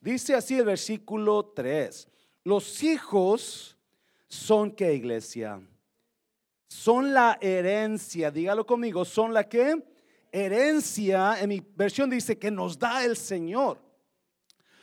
Dice así el versículo 3. Los hijos son qué iglesia? Son la herencia, dígalo conmigo, son la que herencia, en mi versión dice que nos da el Señor.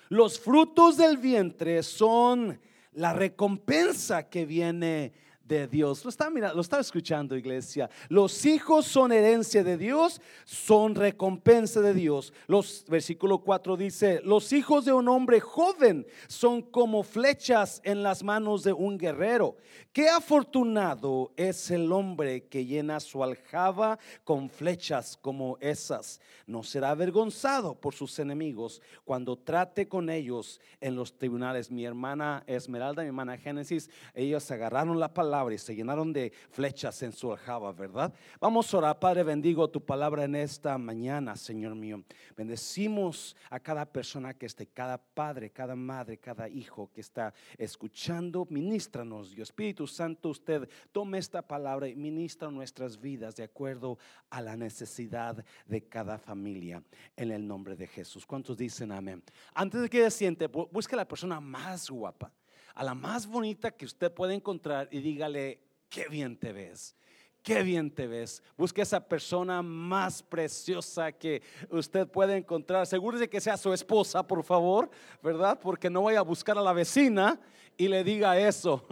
Los frutos del vientre son la recompensa que viene de Dios. Lo está, mira, lo está escuchando, iglesia. Los hijos son herencia de Dios, son recompensa de Dios. Los versículo 4 dice, "Los hijos de un hombre joven son como flechas en las manos de un guerrero. Qué afortunado es el hombre que llena su aljaba con flechas como esas. No será avergonzado por sus enemigos cuando trate con ellos en los tribunales." Mi hermana Esmeralda, mi hermana Génesis, ellos agarraron la palabra y se llenaron de flechas en su aljaba, ¿verdad? Vamos a orar, Padre, bendigo tu palabra en esta mañana, Señor mío. Bendecimos a cada persona que esté, cada padre, cada madre, cada hijo que está escuchando. Ministranos, Dios Espíritu Santo, usted tome esta palabra y ministra nuestras vidas de acuerdo a la necesidad de cada familia. En el nombre de Jesús. ¿Cuántos dicen amén? Antes de que se siente, busque a la persona más guapa a la más bonita que usted puede encontrar y dígale, qué bien te ves. Qué bien te ves. Busque esa persona más preciosa que usted puede encontrar. Asegúrese que sea su esposa, por favor, ¿verdad? Porque no vaya a buscar a la vecina y le diga eso.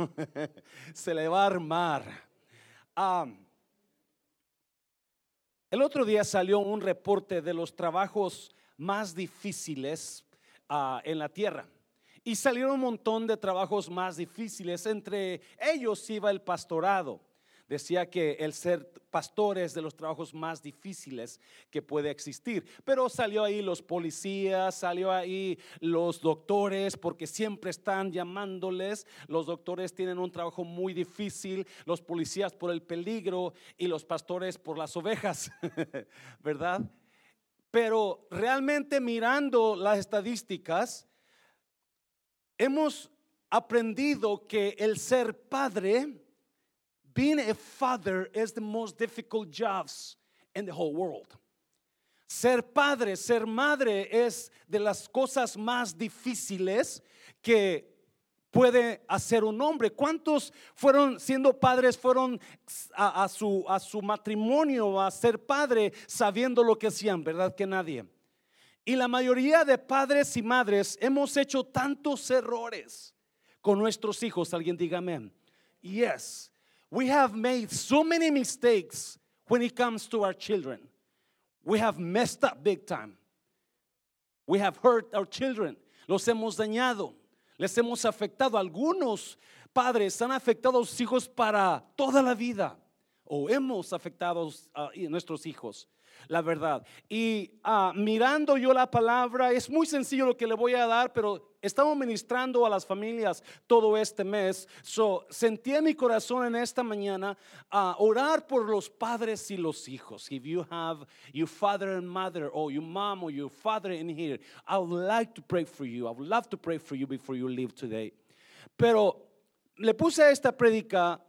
Se le va a armar. el otro día salió un reporte de los trabajos más difíciles ah, en la tierra. Y salieron un montón de trabajos más difíciles. Entre ellos iba el pastorado. Decía que el ser pastor es de los trabajos más difíciles que puede existir. Pero salió ahí los policías, salió ahí los doctores, porque siempre están llamándoles. Los doctores tienen un trabajo muy difícil, los policías por el peligro y los pastores por las ovejas, ¿verdad? Pero realmente mirando las estadísticas, hemos aprendido que el ser padre, being a father, is the most difficult jobs in the whole world. Ser padre, ser madre es de las cosas más difíciles que puede hacer un hombre. ¿Cuántos fueron siendo padres, fueron a, su, a su matrimonio a ser padre sabiendo lo que hacían? ¿Verdad que nadie? Y la mayoría de padres y madres hemos hecho tantos errores con nuestros hijos. Alguien diga amén. Yes, we have made so many mistakes when it comes to our children. We have messed up big time. We have hurt our children. Los hemos dañado. Les hemos afectado. Algunos padres han afectado a sus hijos para toda la vida. O hemos afectado a nuestros hijos la verdad. Y ah, mirando yo la palabra, es muy sencillo lo que le voy a dar, pero estamos ministrando a las familias todo este mes. So, sentí en mi corazón en esta mañana a orar por los padres y los hijos. If you have your father and mother, or your mom or your father in here, I would like to pray for you. I would love to pray for you before you leave today. Pero le puse a esta predica,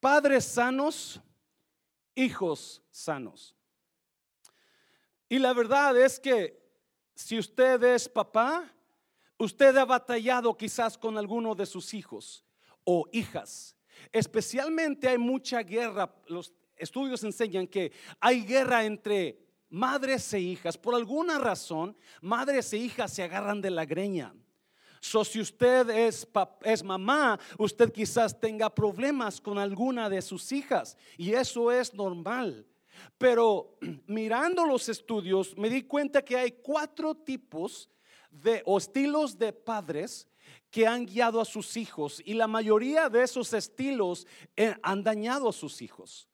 padres sanos, hijos sanos. Y la verdad es que si usted es papá, usted ha batallado quizás con alguno de sus hijos o hijas. Especialmente hay mucha guerra. Los estudios enseñan que hay guerra entre madres e hijas. Por alguna razón, madres e hijas se agarran de la greña. So, si usted es, es mamá, usted quizás tenga problemas con alguna de sus hijas. Y eso es normal. Pero mirando los estudios me di cuenta que hay cuatro tipos de estilos de padres que han guiado a sus hijos y la mayoría de esos estilos eh, han dañado a sus hijos.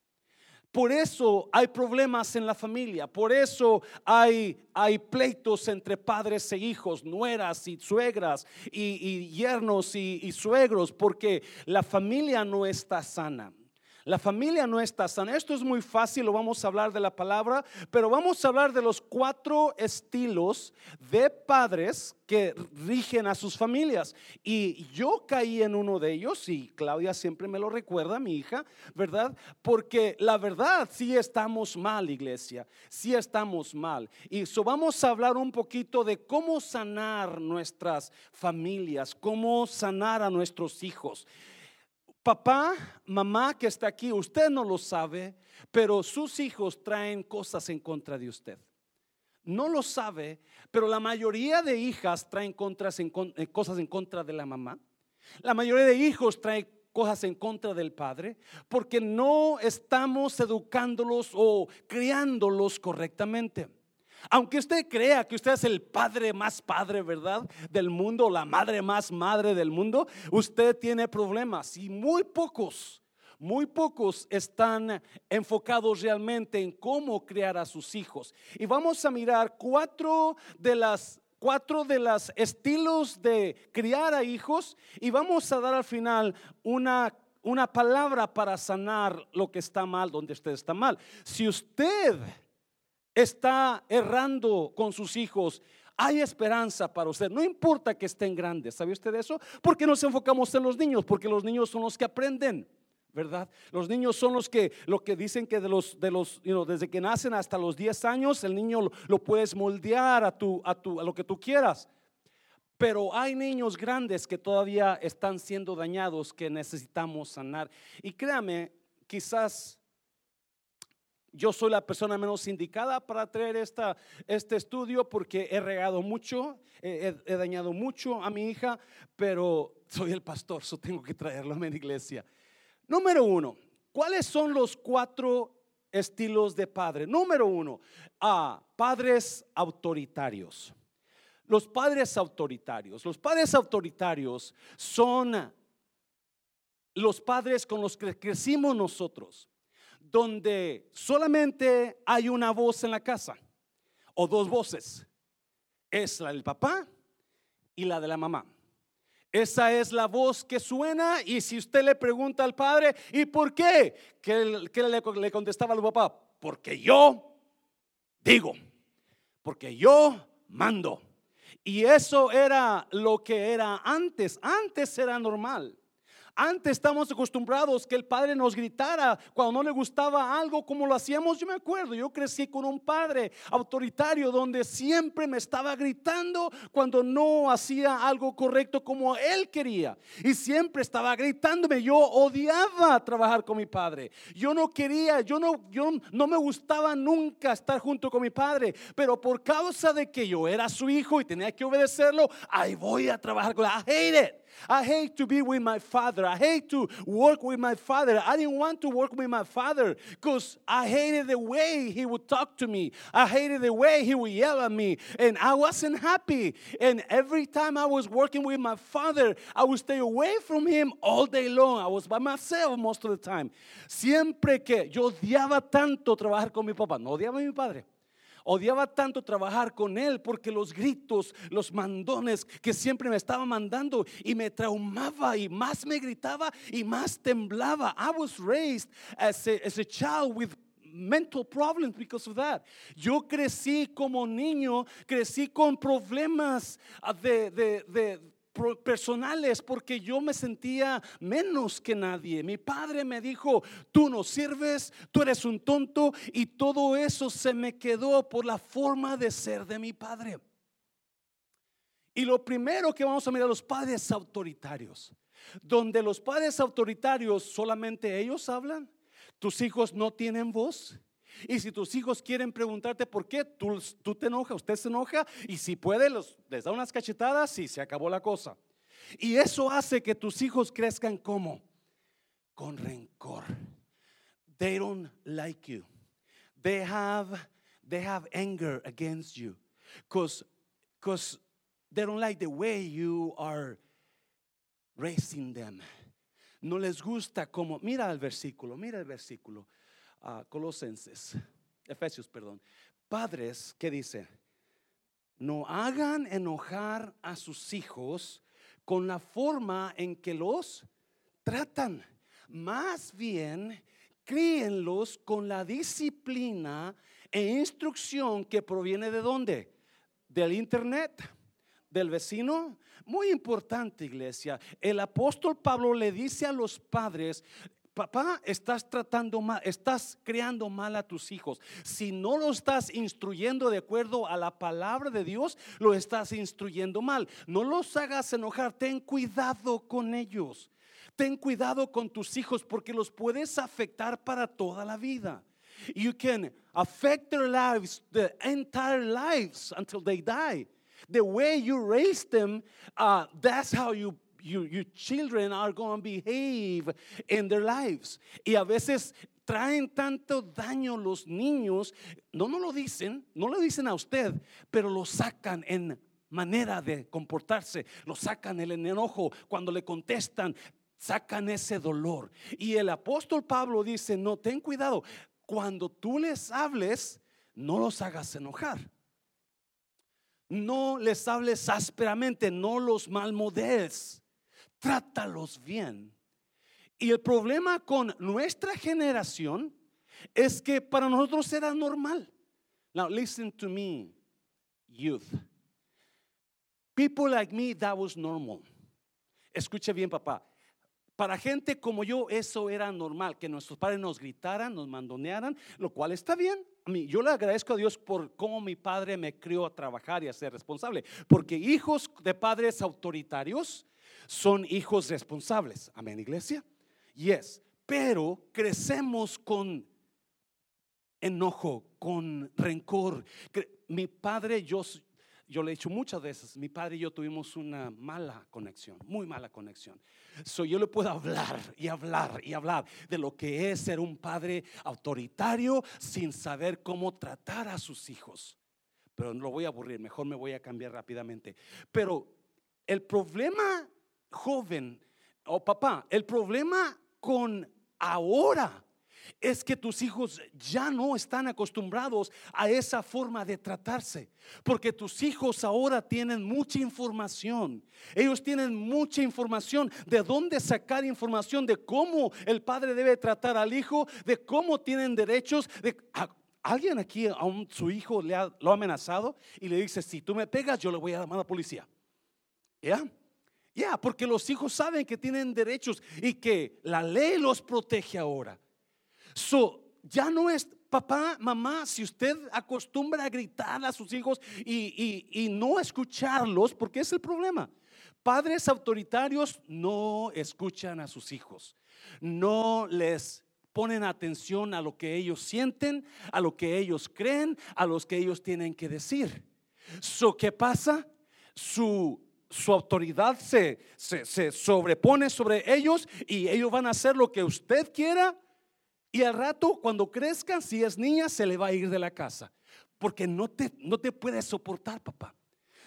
Por eso hay problemas en la familia, por eso hay, hay pleitos entre padres e hijos, nueras y suegras y, yernos y suegros, porque la familia no está sana. La familia no está sana. Esto es muy fácil, lo vamos a hablar de la palabra, pero vamos a hablar de los cuatro estilos de padres que rigen a sus familias. Y yo caí en uno de ellos y Claudia siempre me lo recuerda, mi hija, ¿verdad? Porque la verdad, sí estamos mal, iglesia, sí estamos mal. Y eso vamos a hablar un poquito de cómo sanar nuestras familias, cómo sanar a nuestros hijos. Papá, mamá que está aquí, usted no lo sabe, pero sus hijos traen cosas en contra de usted. No lo sabe, pero la mayoría de hijas traen eh, cosas en contra de la mamá. La mayoría de hijos traen cosas en contra del padre porque no estamos educándolos o criándolos correctamente. Aunque usted crea que usted es el padre más padre, ¿verdad? Del mundo, la madre más madre del mundo, usted tiene problemas y muy pocos, muy pocos están enfocados realmente en cómo criar a sus hijos. Y vamos a mirar cuatro de las cuatro de los estilos de criar a hijos y vamos a dar al final una una palabra para sanar lo que está mal, donde usted está mal. Si usted está errando con sus hijos, hay esperanza para usted. No importa que estén grandes, ¿sabe usted eso? Porque nos enfocamos en los niños, porque los niños son los que aprenden. ¿verdad? Los niños son los que, lo que dicen que de los, de los, desde que nacen hasta los 10 años, el niño lo, puedes moldear a, tu, a, tu, a lo que tú quieras. Pero hay niños grandes que todavía están siendo dañados que necesitamos sanar. Y créame, quizás yo soy la persona menos indicada para traer esta, este estudio porque he regado mucho, he, dañado mucho a mi hija, pero soy el pastor, so tengo que traerlo a mi iglesia. Número uno, ¿cuáles son los cuatro estilos de padre? Número uno, a padres autoritarios. Los padres autoritarios. Los padres autoritarios son los padres con los que crecimos nosotros donde solamente hay una voz en la casa o dos voces. Es la del papá y la de la mamá. Esa es la voz que suena y si usted le pregunta al padre, ¿y por qué? ¿Qué, le, le contestaba al papá? Porque yo digo, porque yo mando. Y eso era lo que era antes. Antes era normal. Antes estamos acostumbrados que el padre nos gritara cuando no le gustaba algo como lo hacíamos. Yo me acuerdo, yo crecí con un padre autoritario donde siempre me estaba gritando cuando no hacía algo correcto como él quería. Y siempre estaba gritándome. Yo odiaba trabajar con mi padre. Yo no quería, yo no, yo no me gustaba nunca estar junto con mi padre. Pero por causa de que yo era su hijo y tenía que obedecerlo, ahí voy a trabajar con él. I hate it. I hate to be with my father. I hate to work with my father. I didn't want to work with my father because I hated the way he would talk to me. I hated the way he would yell at me. And I wasn't happy. And every time I was working with my father, I would stay away from him all day long. I was by myself most of the time. Siempre que yo odiaba tanto trabajar con mi papá, no odiaba a mi padre. Odiaba tanto trabajar con él porque los gritos, los mandones que siempre me estaba mandando y me traumaba y más me gritaba y más temblaba. I was raised as a, as a child with mental problems because of that. Yo crecí como niño, crecí con problemas de, de, de personales porque yo me sentía menos que nadie. Mi padre me dijo, tú no sirves, tú eres un tonto y todo eso se me quedó por la forma de ser de mi padre. Y lo primero que vamos a mirar los padres autoritarios, donde los padres autoritarios solamente ellos hablan, tus hijos no tienen voz. Y si tus hijos quieren preguntarte por qué, tú, te enojas, usted se enoja y si puede los, les da unas cachetadas y se acabó la cosa. Y eso hace que tus hijos crezcan como con rencor. They don't like you. They have they have anger against you because they don't like the way you are raising them. No les gusta como mira el versículo, mira el versículo. Colosenses, Efesios, perdón. Padres, ¿qué dice? No hagan enojar a sus hijos con la forma en que los tratan. Más bien, críenlos con la disciplina e instrucción que proviene de dónde? Del internet, del vecino. Muy importante, iglesia. El apóstol Pablo le dice a los padres, papá, estás tratando mal, estás creando mal a tus hijos. Si no lo estás instruyendo de acuerdo a la palabra de Dios, lo estás instruyendo mal. No los hagas enojar, ten cuidado con ellos. Ten cuidado con tus hijos porque los puedes afectar para toda la vida. You can affect their lives, the entire lives until they die. The way you raise them, uh, that's how you you, your children are going to behave in their lives. Y a veces traen tanto daño los niños, no no lo dicen, no lo dicen a usted, pero lo sacan en manera de comportarse, lo sacan el enojo cuando le contestan, sacan ese dolor. Y el apóstol Pablo dice, no, ten cuidado, cuando tú les hables, no los hagas enojar. No les hables ásperamente, no los malmodes, trátalos bien. Y el problema con nuestra generación es que para nosotros era normal. Now listen to me, youth. People like me, that was normal. Escuche bien, papá. Para gente como yo, eso era normal, que nuestros padres nos gritaran, nos mandonearan, lo cual está bien. A mí, yo le agradezco a Dios por cómo mi padre me crió a trabajar y a ser responsable, porque hijos de padres autoritarios son hijos responsables. Amén, iglesia. Yes, pero crecemos con enojo, con rencor. Mi padre, yo, yo le he dicho muchas veces, mi padre y yo tuvimos una mala conexión, muy mala conexión. So yo le puedo hablar y hablar y hablar de lo que es ser un padre autoritario sin saber cómo tratar a sus hijos. Pero no lo voy a aburrir, mejor me voy a cambiar rápidamente. Pero el problema, joven o papá, el problema con ahora es que tus hijos ya no están acostumbrados a esa forma de tratarse. Porque tus hijos ahora tienen mucha información. Ellos tienen mucha información de dónde sacar información de cómo el padre debe tratar al hijo, de cómo tienen derechos. De, ¿Alguien aquí a su hijo le ha, lo ha amenazado y le dice, si tú me pegas, yo le voy a llamar a la policía? ¿Ya? Ya, porque los hijos saben que tienen derechos y que la ley los protege ahora. So, ya no es papá, mamá, si usted acostumbra a gritar a sus hijos y, y, no escucharlos, porque es el problema. Padres autoritarios no escuchan a sus hijos, no les ponen atención a lo que ellos sienten, a lo que ellos creen, a los que ellos tienen que decir. So, ¿Qué pasa? Su, su autoridad se, se, se sobrepone sobre ellos y ellos van a hacer lo que usted quiera y al rato, cuando crezcan, si es niña, se le va a ir de la casa. Porque no te, no te puede soportar, papá.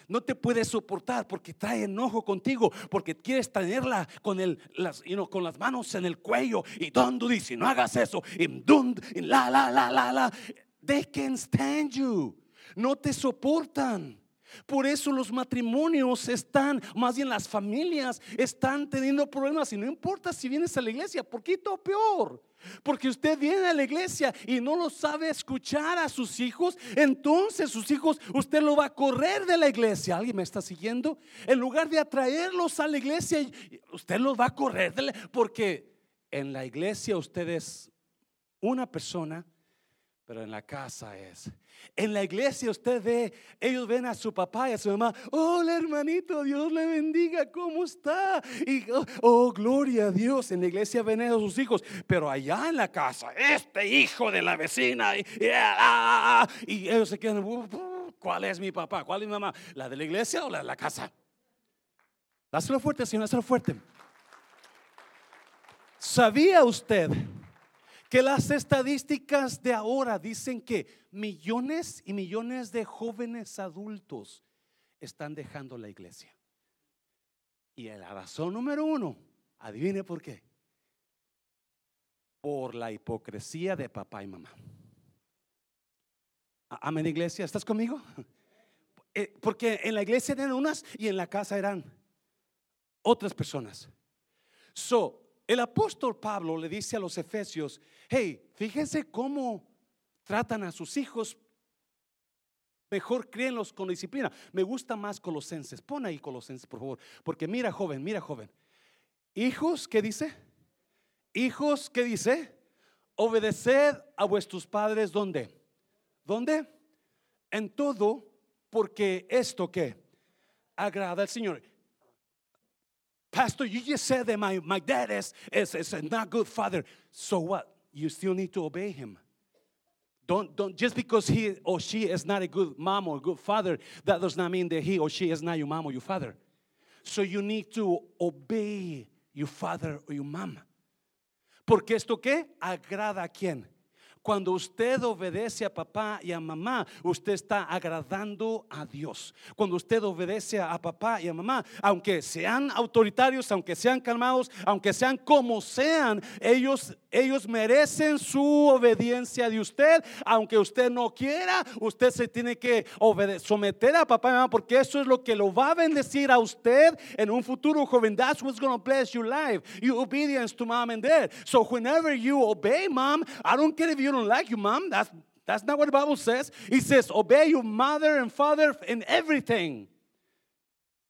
No te puede soportar porque trae enojo contigo, porque quieres tenerla con, el, las, con las manos en el cuello. Y donde dice, no hagas eso. Y, la, la, la, la, la. They can stand you. No te soportan. Por eso los matrimonios están, más bien las familias están teniendo problemas y no importa si vienes a la iglesia, poquito peor. Porque usted viene a la iglesia y no lo sabe escuchar a sus hijos, entonces sus hijos usted lo va a correr de la iglesia. ¿Alguien me está siguiendo? En lugar de atraerlos a la iglesia, usted los va a correr de porque en la iglesia usted es una persona pero en la casa es. En la iglesia usted ve, ellos ven a su papá y a su mamá, hola hermanito, Dios le bendiga, ¿cómo está? Y oh, oh, gloria a Dios, en la iglesia ven a sus hijos, pero allá en la casa, este hijo de la vecina, y, ah, y ellos se quedan, ¿cuál es mi papá? ¿Cuál es mi mamá? ¿La de la iglesia o la de la casa? Dáselo fuerte, Señor, dáselo fuerte. ¿Sabía usted? Que las estadísticas de ahora dicen que millones y millones de jóvenes adultos están dejando la iglesia. Y la razón número uno, adivine por qué. Por la hipocresía de papá y mamá. Amén, iglesia, ¿estás conmigo? Eh, porque en la iglesia eran unas y en la casa eran otras personas. So, El apóstol Pablo le dice a los efesios, hey, fíjense cómo tratan a sus hijos. Mejor créenlos con disciplina. Me gusta más Colosenses. Pon ahí Colosenses, por favor. Porque mira, joven, mira, joven. Hijos, ¿qué dice? Hijos, ¿qué dice? Obedeced a vuestros padres, ¿dónde? ¿Dónde? En todo, porque esto que agrada al Señor. Pastor, you just said that my, my dad is, is, is a not good father. So what? You still need to obey him. Don't, don't, just because he or she is not a good mom or good father, that does not mean that he or she is not your mom or your father. So you need to obey your father or your mom. Porque esto qué? Agrada a quién? Cuando usted obedece a papá y a mamá, usted está agradando a Dios. Cuando usted obedece a papá y a mamá, aunque sean autoritarios, aunque sean calmados, aunque sean como sean, ellos ellos merecen su obediencia de usted, aunque usted no quiera, usted se tiene que someter a papá y mamá porque eso es lo que lo va a bendecir a usted en un futuro joven. That's what's going to bless your life. Your obedience to mom and dad. So whenever you obey mom, I don't care if you don't like your mom. That's that's not what the Bible says. It says obey your mother and father in everything.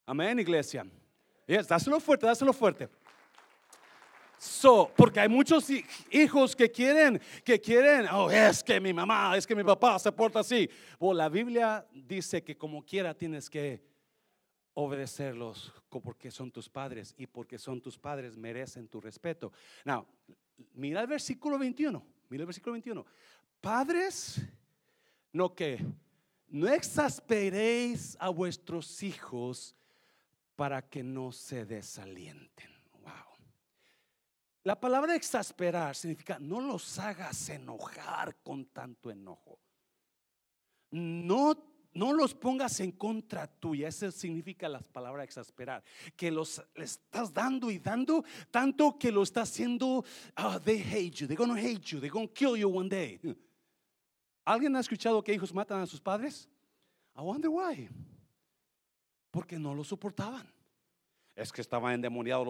Amén, iglesia. Yes, dáselo fuerte, dáselo fuerte. So, porque hay muchos hijos que quieren, que quieren, oh, es que mi mamá, es que mi papá se porta así. Bueno, la Biblia dice que como quiera tienes que obedecerlos porque son tus padres y porque son tus padres merecen tu respeto. Now, mira el versículo 21, mira el versículo 21. Padres, no que, no exasperéis a vuestros hijos para que no se desalienten. La palabra exasperar significa no los hagas enojar con tanto enojo. No, no los pongas en contra tuya. Eso significa la palabra exasperar. Que los le estás dando y dando tanto que lo está haciendo. Oh, they hate you. They're gonna hate you. They're gonna kill you one day. ¿Alguien ha escuchado que hijos matan a sus padres? I wonder why. Porque no lo soportaban. Es que estaba endemoniado.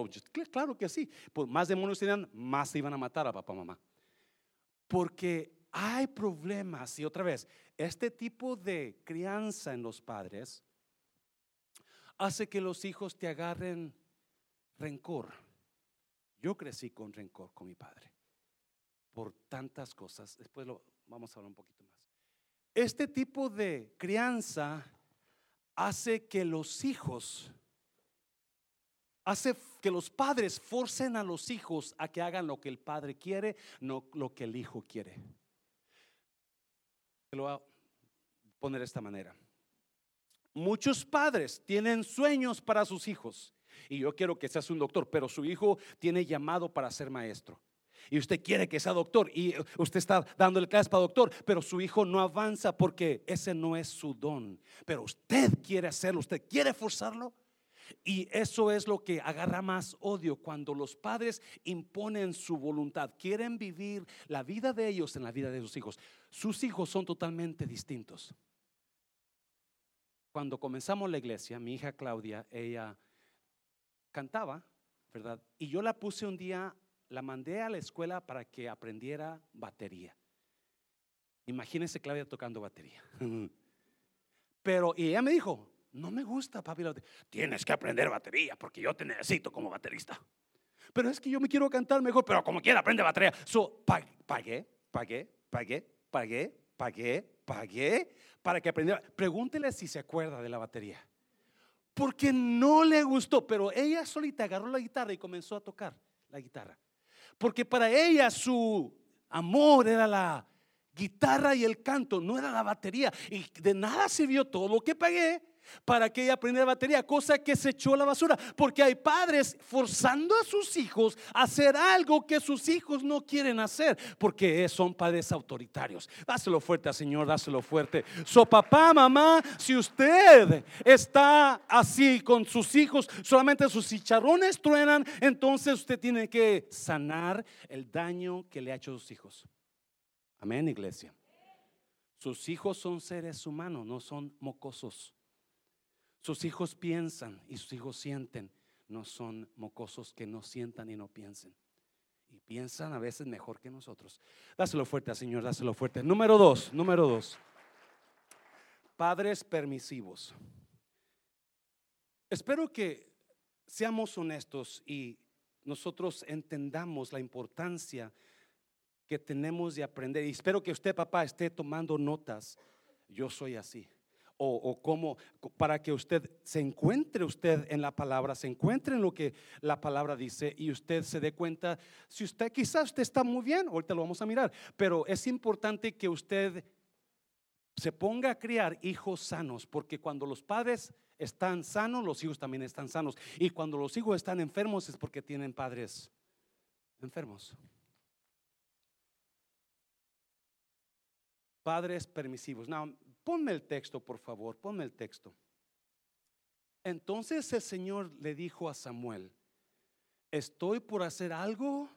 Claro que sí. Pues más demonios tenían, más se iban a matar a papá, mamá. Porque hay problemas. Y otra vez, este tipo de crianza en los padres hace que los hijos te agarren rencor. Yo crecí con rencor con mi padre por tantas cosas. Después lo vamos a hablar un poquito más. Este tipo de crianza hace que los hijos hace que los padres forcen a los hijos a que hagan lo que el padre quiere, no lo que el hijo quiere. Lo voy a poner de esta manera. Muchos padres tienen sueños para sus hijos. Y yo quiero que seas un doctor, pero su hijo tiene llamado para ser maestro. Y usted quiere que sea doctor y usted está dándole clases para doctor, pero su hijo no avanza porque ese no es su don. Pero usted quiere hacerlo, usted quiere forzarlo. Y eso es lo que agarra más odio cuando los padres imponen su voluntad, quieren vivir la vida de ellos en la vida de sus hijos. Sus hijos son totalmente distintos. Cuando comenzamos la iglesia, mi hija Claudia, ella cantaba, ¿verdad? Y yo la puse un día, la mandé a la escuela para que aprendiera batería. Imagínense Claudia tocando batería. Pero, y ella me dijo, no me gusta, papi. Tienes que aprender batería porque yo te necesito como baterista. Pero es que yo me quiero cantar mejor, pero como quiera aprende batería. So, pagué, pagué, pagué, pagué, pagué, pagué para que aprendiera. Pregúntele si se acuerda de la batería. Porque no le gustó, pero ella solita agarró la guitarra y comenzó a tocar la guitarra. Porque para ella su amor era la guitarra y el canto, no era la batería. Y de nada sirvió todo lo que pagué para que ella aprendiera batería, cosa que se echó a la basura, porque hay padres forzando a sus hijos a hacer algo que sus hijos no quieren hacer, porque son padres autoritarios. Dáselo fuerte Señor, dáselo fuerte. So papá, mamá, si usted está así con sus hijos, solamente sus chicharrones truenan, entonces usted tiene que sanar el daño que le ha hecho a sus hijos. Amén, iglesia. Sus hijos son seres humanos, no son mocosos. Sus hijos piensan y sus hijos sienten, no son mocosos que no sientan y no piensen. piensan a veces mejor que nosotros. Dáselo fuerte, Señor, dáselo fuerte. Número dos, número dos. Padres permisivos. Espero que seamos honestos y nosotros entendamos la importancia que tenemos de aprender. Y espero que usted, papá, esté tomando notas. Yo soy así. O, cómo, para que usted se encuentre usted en la palabra, se encuentre en lo que la palabra dice y usted se dé cuenta, si usted quizás usted está muy bien, ahorita lo vamos a mirar, pero es importante que usted se ponga a criar hijos sanos, porque cuando los padres están sanos, los hijos también están sanos. Y cuando los hijos están enfermos es porque tienen padres enfermos. Padres permisivos. Ponme el texto, por favor, ponme el texto. Entonces el Señor le dijo a Samuel, estoy por hacer algo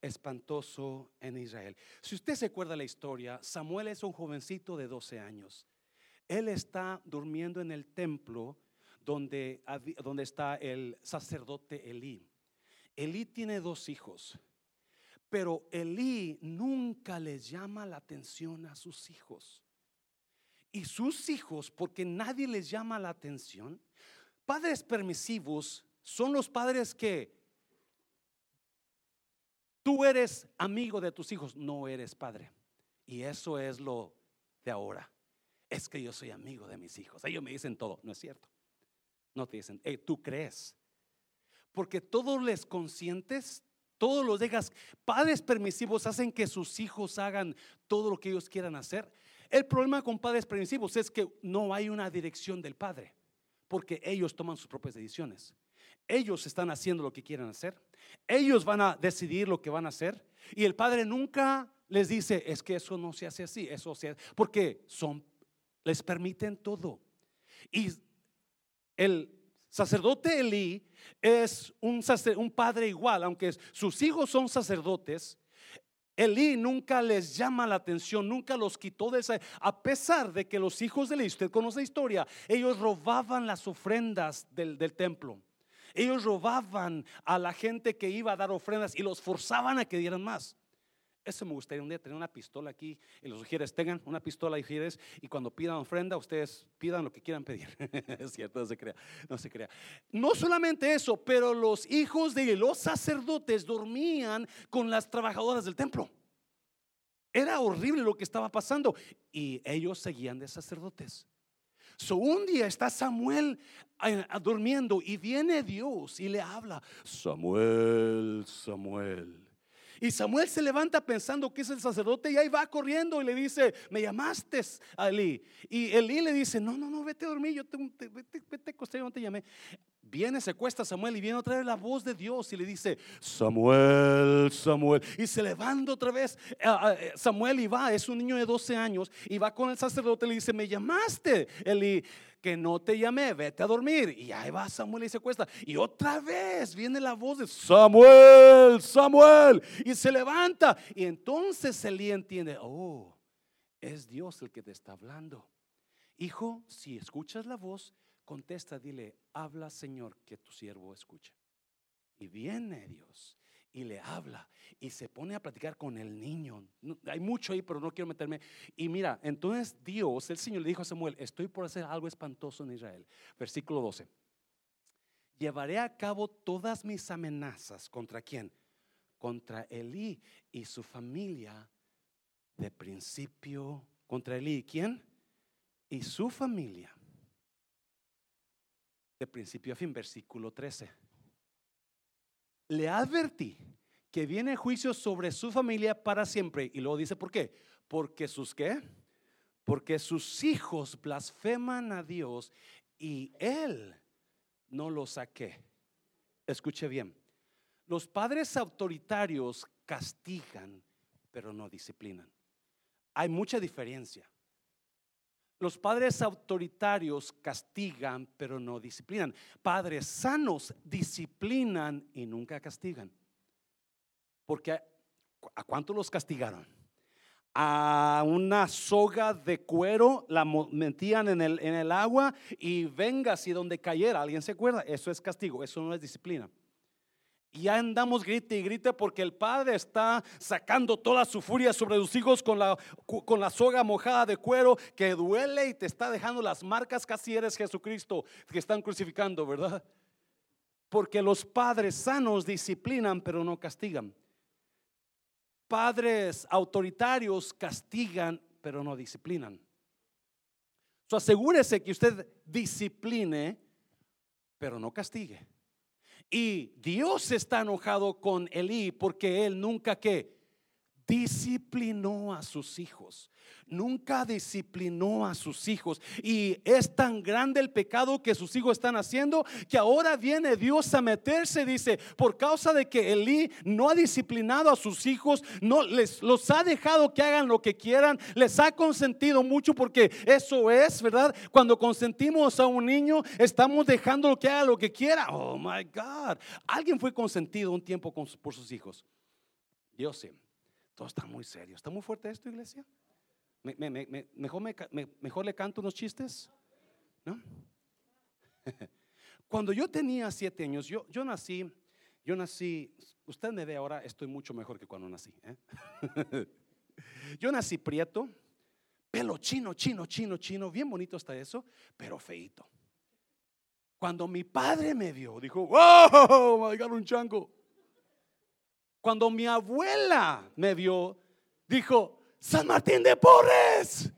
espantoso en Israel. Si usted se acuerda la historia, Samuel es un jovencito de 12 años. Él está durmiendo en el templo donde, donde está el sacerdote Elí. Elí tiene dos hijos, pero Elí nunca les llama la atención a sus hijos. Y sus hijos, porque nadie les llama la atención, padres permisivos son los padres que tú eres amigo de tus hijos, no eres padre. Y eso es lo de ahora. Es que yo soy amigo de mis hijos. Ellos me dicen todo, no es cierto. No te dicen, tú crees. Porque todos les consientes, todos los dejas, padres permisivos hacen que sus hijos hagan todo lo que ellos quieran hacer. El problema con padres permisivos es que no hay una dirección del padre, porque ellos toman sus propias decisiones. Ellos están haciendo lo que quieren hacer. Ellos van a decidir lo que van a hacer. Y el padre nunca les dice, es que eso no se hace así, eso se hace, porque son, les permiten todo. Y el sacerdote Elí es un, un padre igual, aunque sus hijos son sacerdotes. Elí nunca les llama la atención, nunca los quitó de esa. A pesar de que los hijos de Elí, usted conoce la historia, ellos robaban las ofrendas del, del templo. Ellos robaban a la gente que iba a dar ofrendas y los forzaban a que dieran más. Eso me gustaría un día tener una pistola aquí y los sugieres tengan una pistola y y cuando pidan ofrenda ustedes pidan lo que quieran pedir. es cierto, no se crea, no se crea. No solamente eso, pero los hijos de los sacerdotes dormían con las trabajadoras del templo. Era horrible lo que estaba pasando y ellos seguían de sacerdotes. So un día está Samuel eh, durmiendo y viene Dios y le habla, Samuel, Samuel. Y Samuel se levanta pensando que es el sacerdote y ahí va corriendo y le dice, me llamaste a Eli. Y Eli le dice, no, no, no, vete a dormir, yo te, vete, vete, yo no te llamé. Viene, se cuesta Samuel y viene otra vez la voz de Dios y le dice, Samuel, Samuel. Y se levanta otra vez eh, Samuel y va, es un niño de 12 años y va con el sacerdote y le dice, me llamaste, Eli que no te llamé, vete a dormir. Y ahí va Samuel y se cuesta. Y otra vez viene la voz de Samuel, Samuel. Y se levanta. Y entonces Elí entiende, oh, es Dios el que te está hablando. Hijo, si escuchas la voz, contesta, dile, habla Señor, que tu siervo escucha. Y viene Dios y le habla y se pone a platicar con el niño. hay mucho ahí, pero no quiero meterme. Y mira, entonces Dios, el Señor le dijo a Samuel, estoy por hacer algo espantoso en Israel. Versículo 12. Llevaré a cabo todas mis amenazas contra quién? Contra Elí y su familia de principio. Contra Elí, ¿quién? Y su familia. De principio a fin, versículo 13 le advertí que viene juicio sobre su familia para siempre. Y luego dice, ¿por qué? Porque sus qué? Porque sus hijos blasfeman a Dios y él no los saqué. Escuche bien. Los padres autoritarios castigan, pero no disciplinan. Hay mucha diferencia. Los padres autoritarios castigan, pero no disciplinan. Padres sanos disciplinan y nunca castigan. Porque ¿a cuánto los castigaron? A una soga de cuero la metían en el, en el agua y venga si donde cayera, alguien se acuerda, eso es castigo, eso no es disciplina. Y ya andamos grite y grite porque el padre está sacando toda su furia sobre sus hijos con la, con la soga mojada de cuero que duele y te está dejando las marcas. Casi eres Jesucristo que están crucificando, ¿verdad? Porque los padres sanos disciplinan pero no castigan. Padres autoritarios castigan pero no disciplinan. So, asegúrese que usted discipline pero no castigue. Y Dios está enojado con Elí porque él nunca que disciplinó a sus hijos. Nunca disciplinó a sus hijos. Y es tan grande el pecado que sus hijos están haciendo que ahora viene Dios a meterse, dice, por causa de que Elí no ha disciplinado a sus hijos, no les los ha dejado que hagan lo que quieran, les ha consentido mucho porque eso es, ¿verdad? Cuando consentimos a un niño, estamos dejando que haga lo que quiera. Oh my God. Alguien fue consentido un tiempo por sus hijos. Dios sí. Todo está muy serio. ¿Está muy fuerte esto, iglesia? mejor, le canto unos chistes? ¿No? Cuando yo tenía siete años, yo, yo nací, yo nací, usted me ve ahora, estoy mucho mejor que cuando nací. ¿eh? yo nací prieto, pelo chino, chino, chino, chino, bien bonito está eso, pero feito. Cuando mi padre me vio, dijo, wow, me un chango. Cuando mi abuela me vio, dijo, San Martín de Porres.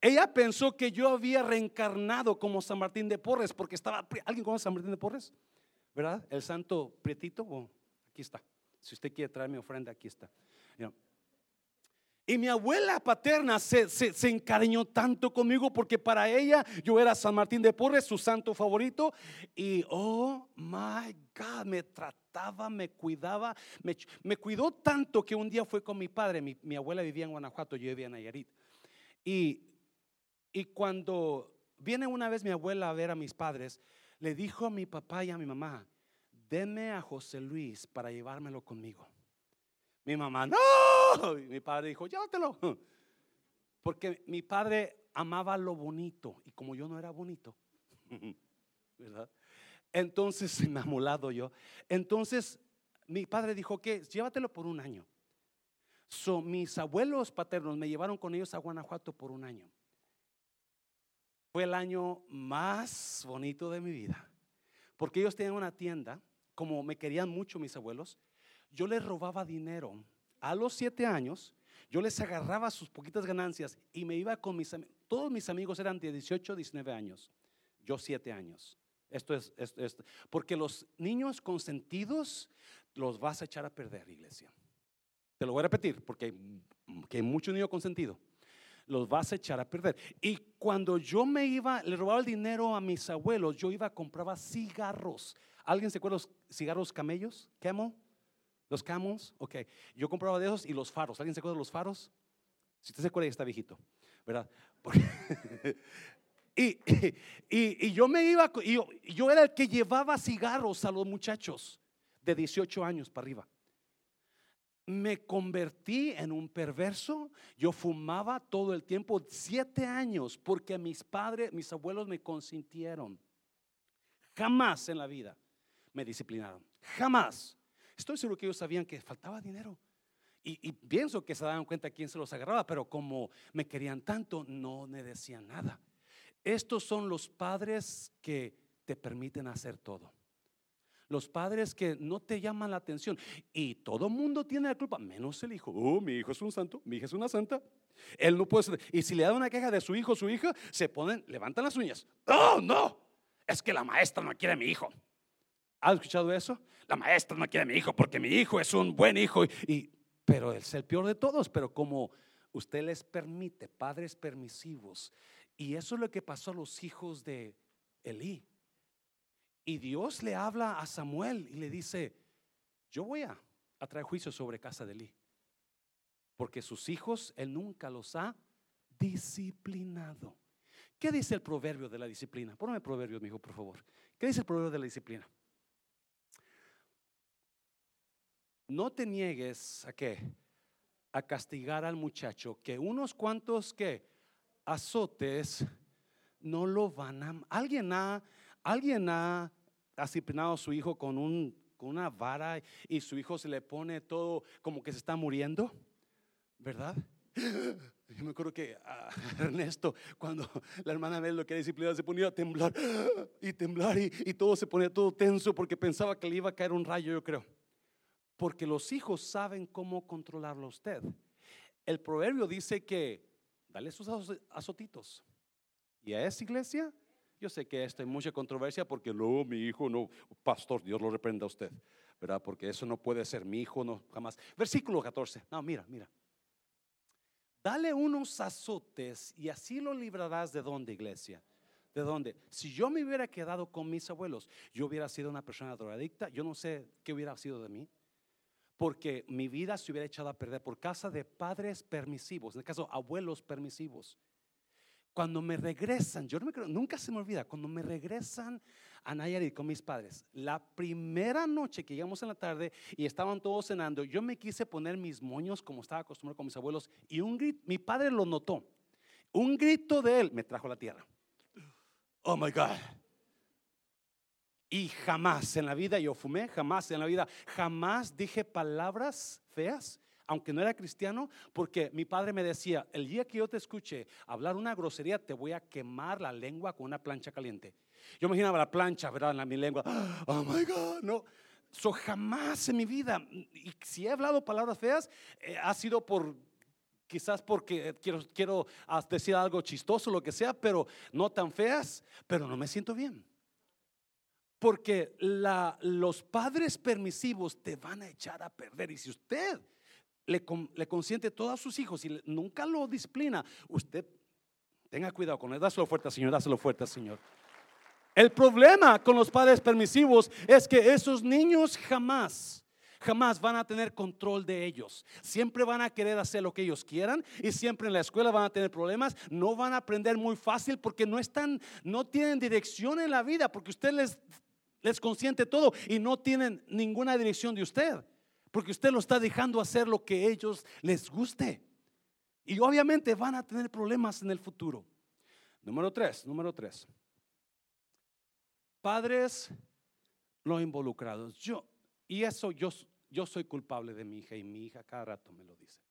Ella pensó que yo había reencarnado como San Martín de Porres porque estaba... ¿Alguien conoce San Martín de Porres? ¿Verdad? El santo prietito. aquí está. Si usted quiere traer mi ofrenda, aquí está. Y mi abuela paterna se, se, encariñó tanto conmigo porque para ella yo era San Martín de Porres, su santo favorito. Y oh my God, me trataba, me cuidaba, me, cuidó tanto que un día fue con mi padre. Mi, abuela vivía en Guanajuato, yo vivía en Nayarit. Y, y cuando viene una vez mi abuela a ver a mis padres, le dijo a mi papá y a mi mamá: Deme a José Luis para llevármelo conmigo. Mi mamá, no. mi padre dijo, llévatelo. Porque mi padre amaba lo bonito. Y como yo no era bonito, ¿verdad? Entonces molado yo. Entonces mi padre dijo que llévatelo por un año. So, mis abuelos paternos me llevaron con ellos a Guanajuato por un año. Fue el año más bonito de mi vida. Porque ellos tenían una tienda, como me querían mucho mis abuelos, yo les robaba dinero. A los siete años, yo les agarraba sus poquitas ganancias y me iba con mis amigos. Todos mis amigos eran de 18, 19 años. Yo siete años. Esto es, esto, porque los niños consentidos los vas a echar a perder, iglesia. Te lo voy a repetir porque hay, que hay mucho niño consentido. Los vas a echar a perder. Y cuando yo me iba, le robaba el dinero a mis abuelos, yo iba, compraba cigarros. ¿Alguien se acuerda de los cigarros camellos? Camel. Los camels, ok. Yo compraba de esos y los faros. ¿Alguien se acuerda de los faros? Si usted se acuerda, ya está viejito, ¿verdad? y, y, yo me iba, y yo, yo era el que llevaba cigarros a los muchachos de 18 años para arriba. Me convertí en un perverso. Yo fumaba todo el tiempo, siete años, porque mis padres, mis abuelos me consintieron. Jamás en la vida me disciplinaron. Jamás. Estoy seguro que ellos sabían que faltaba dinero. Y, pienso que se daban cuenta quién se los agarraba, pero como me querían tanto, no me decían nada. Estos son los padres que te permiten hacer todo. Los padres que no te llaman la atención. Y todo mundo tiene la culpa, menos el hijo. Oh, mi hijo es un santo, mi hija es una santa. Él no puede ser. Y si le da una queja de su hijo o su hija, se ponen, levantan las uñas. Oh, no, es que la maestra no quiere a mi hijo. ¿Has escuchado eso? La maestra no quiere a mi hijo porque mi hijo es un buen hijo. Y, pero es el peor de todos. Pero como usted les permite, padres permisivos. Y eso es lo que pasó a los hijos de Elí. Y Dios le habla a Samuel y le dice, yo voy a, traer juicio sobre casa de Elí. Porque sus hijos, él nunca los ha disciplinado. ¿Qué dice el proverbio de la disciplina? Póngame proverbio, mi hijo, por favor. ¿Qué dice el proverbio de la disciplina? No te niegues a qué? A castigar al muchacho, que unos cuantos que azotes no lo van a... Alguien ha, alguien ha disciplinado a su hijo con un con una vara y su hijo se le pone todo como que se está muriendo, ¿verdad? Yo me acuerdo que a Ernesto, cuando la hermana Mel lo que disciplinar, se ponía a temblar y temblar y, y todo se ponía todo tenso porque pensaba que le iba a caer un rayo, yo creo. Porque los hijos saben cómo controlarlo a usted. El proverbio dice que dale sus azotitos. ¿Y a esa iglesia? Yo sé que esto hay mucha controversia porque luego mi hijo no, pastor, Dios lo reprenda a usted, ¿verdad? Porque eso no puede ser mi hijo, no, jamás. Versículo 14. No, mira, mira. Dale unos azotes y así lo librarás de dónde, iglesia. ¿De dónde? Si yo me hubiera quedado con mis abuelos, yo hubiera sido una persona drogadicta, yo no sé qué hubiera sido de mí. Porque mi vida se hubiera echado a perder por causa de padres permisivos, en el caso abuelos permisivos. Cuando me regresan, yo no me creo, nunca se me olvida, cuando me regresan a Nayarit con mis padres, la primera noche que llegamos en la tarde y estaban todos cenando, yo me quise poner mis moños como estaba acostumbrado con mis abuelos y un grito, mi padre lo notó, un grito de él me trajo a la tierra. Oh my God. Y jamás en la vida yo fumé, jamás en la vida, jamás dije palabras feas aunque no era cristiano, porque mi padre me decía, el día que yo te escuche hablar una grosería, te voy a quemar la lengua con una plancha caliente. Yo imaginaba la plancha, ¿verdad? En mi lengua. Oh my God, no. So, jamás en mi vida, y si he hablado palabras feas, eh, ha sido por quizás porque quiero, quiero decir algo chistoso, lo que sea, pero no tan feas, pero no me siento bien. Porque los padres permisivos te van a echar a perder. Y si usted le, consiente todos a sus hijos y nunca lo disciplina, usted tenga cuidado con él. Dáselo fuerte, Señor, dáselo fuerte, Señor. El problema con los padres permisivos es que esos niños jamás, jamás van a tener control de ellos. Siempre van a querer hacer lo que ellos quieran y siempre en la escuela van a tener problemas. No van a aprender muy fácil porque no están, no tienen dirección en la vida porque usted les, les consiente todo y no tienen ninguna dirección de usted. Porque usted lo está dejando hacer lo que ellos les guste. Y obviamente van a tener problemas en el futuro. Número tres, número tres. Padres no involucrados. Yo, y eso yo, yo soy culpable de mi hija y mi hija cada rato me lo dice.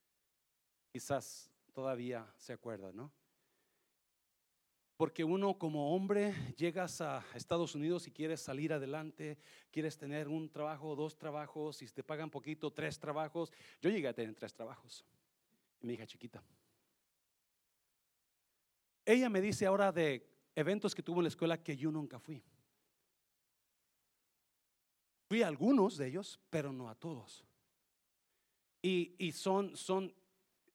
Quizás todavía se acuerda, ¿no? Porque uno como hombre llegas a Estados Unidos y quieres salir adelante, quieres tener un trabajo, dos trabajos, y te pagan poquito, tres trabajos. Yo llegué a tener tres trabajos. Mi hija chiquita. Ella me dice ahora de eventos que tuvo en la escuela que yo nunca fui. Fui a algunos de ellos, pero no a todos. Y, y son, son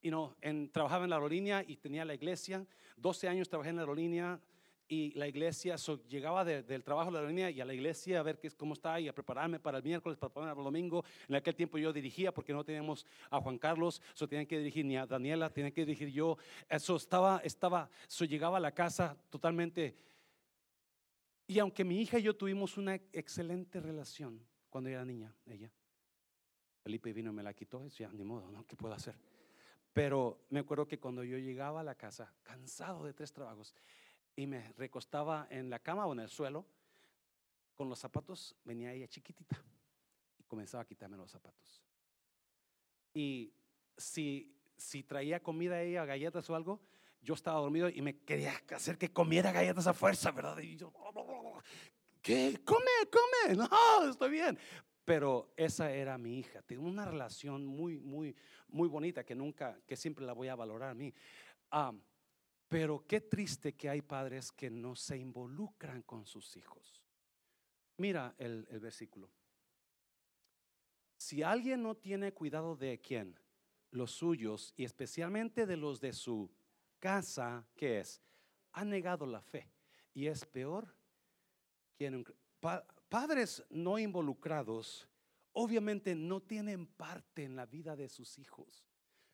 you know, en, trabajaba en la aerolínea y tenía la iglesia. 12 años trabajé en la aerolínea y la iglesia, llegaba del trabajo de la aerolínea y a la iglesia a ver qué, cómo está y a prepararme para el miércoles, para el domingo. En aquel tiempo yo dirigía porque no teníamos a Juan Carlos, eso tenían que dirigir ni a Daniela, tenía que dirigir yo. Eso estaba, estaba, eso llegaba a la casa totalmente. Y aunque mi hija y yo tuvimos una excelente relación cuando era niña, ella, Felipe vino y me la quitó, decía, ni modo, ¿no? ¿Qué puedo hacer? Pero me acuerdo que cuando yo llegaba a la casa, cansado de tres trabajos, y me recostaba en la cama o en el suelo, con los zapatos, venía ella chiquitita y comenzaba a quitarme los zapatos. Y si, si traía comida ella, galletas o algo, yo estaba dormido y me quería hacer que comiera galletas a fuerza, ¿verdad? Y yo, ¿qué? Come, come, no, estoy bien. Pero esa era mi hija. Tengo una relación muy, muy, muy bonita que nunca, que siempre la voy a valorar a mí. pero qué triste que hay padres que no se involucran con sus hijos. Mira el, el versículo. Si alguien no tiene cuidado de quién, los suyos y especialmente de los de su casa, ¿qué es? Ha negado la fe y es peor que padres no involucrados obviamente no tienen parte en la vida de sus hijos.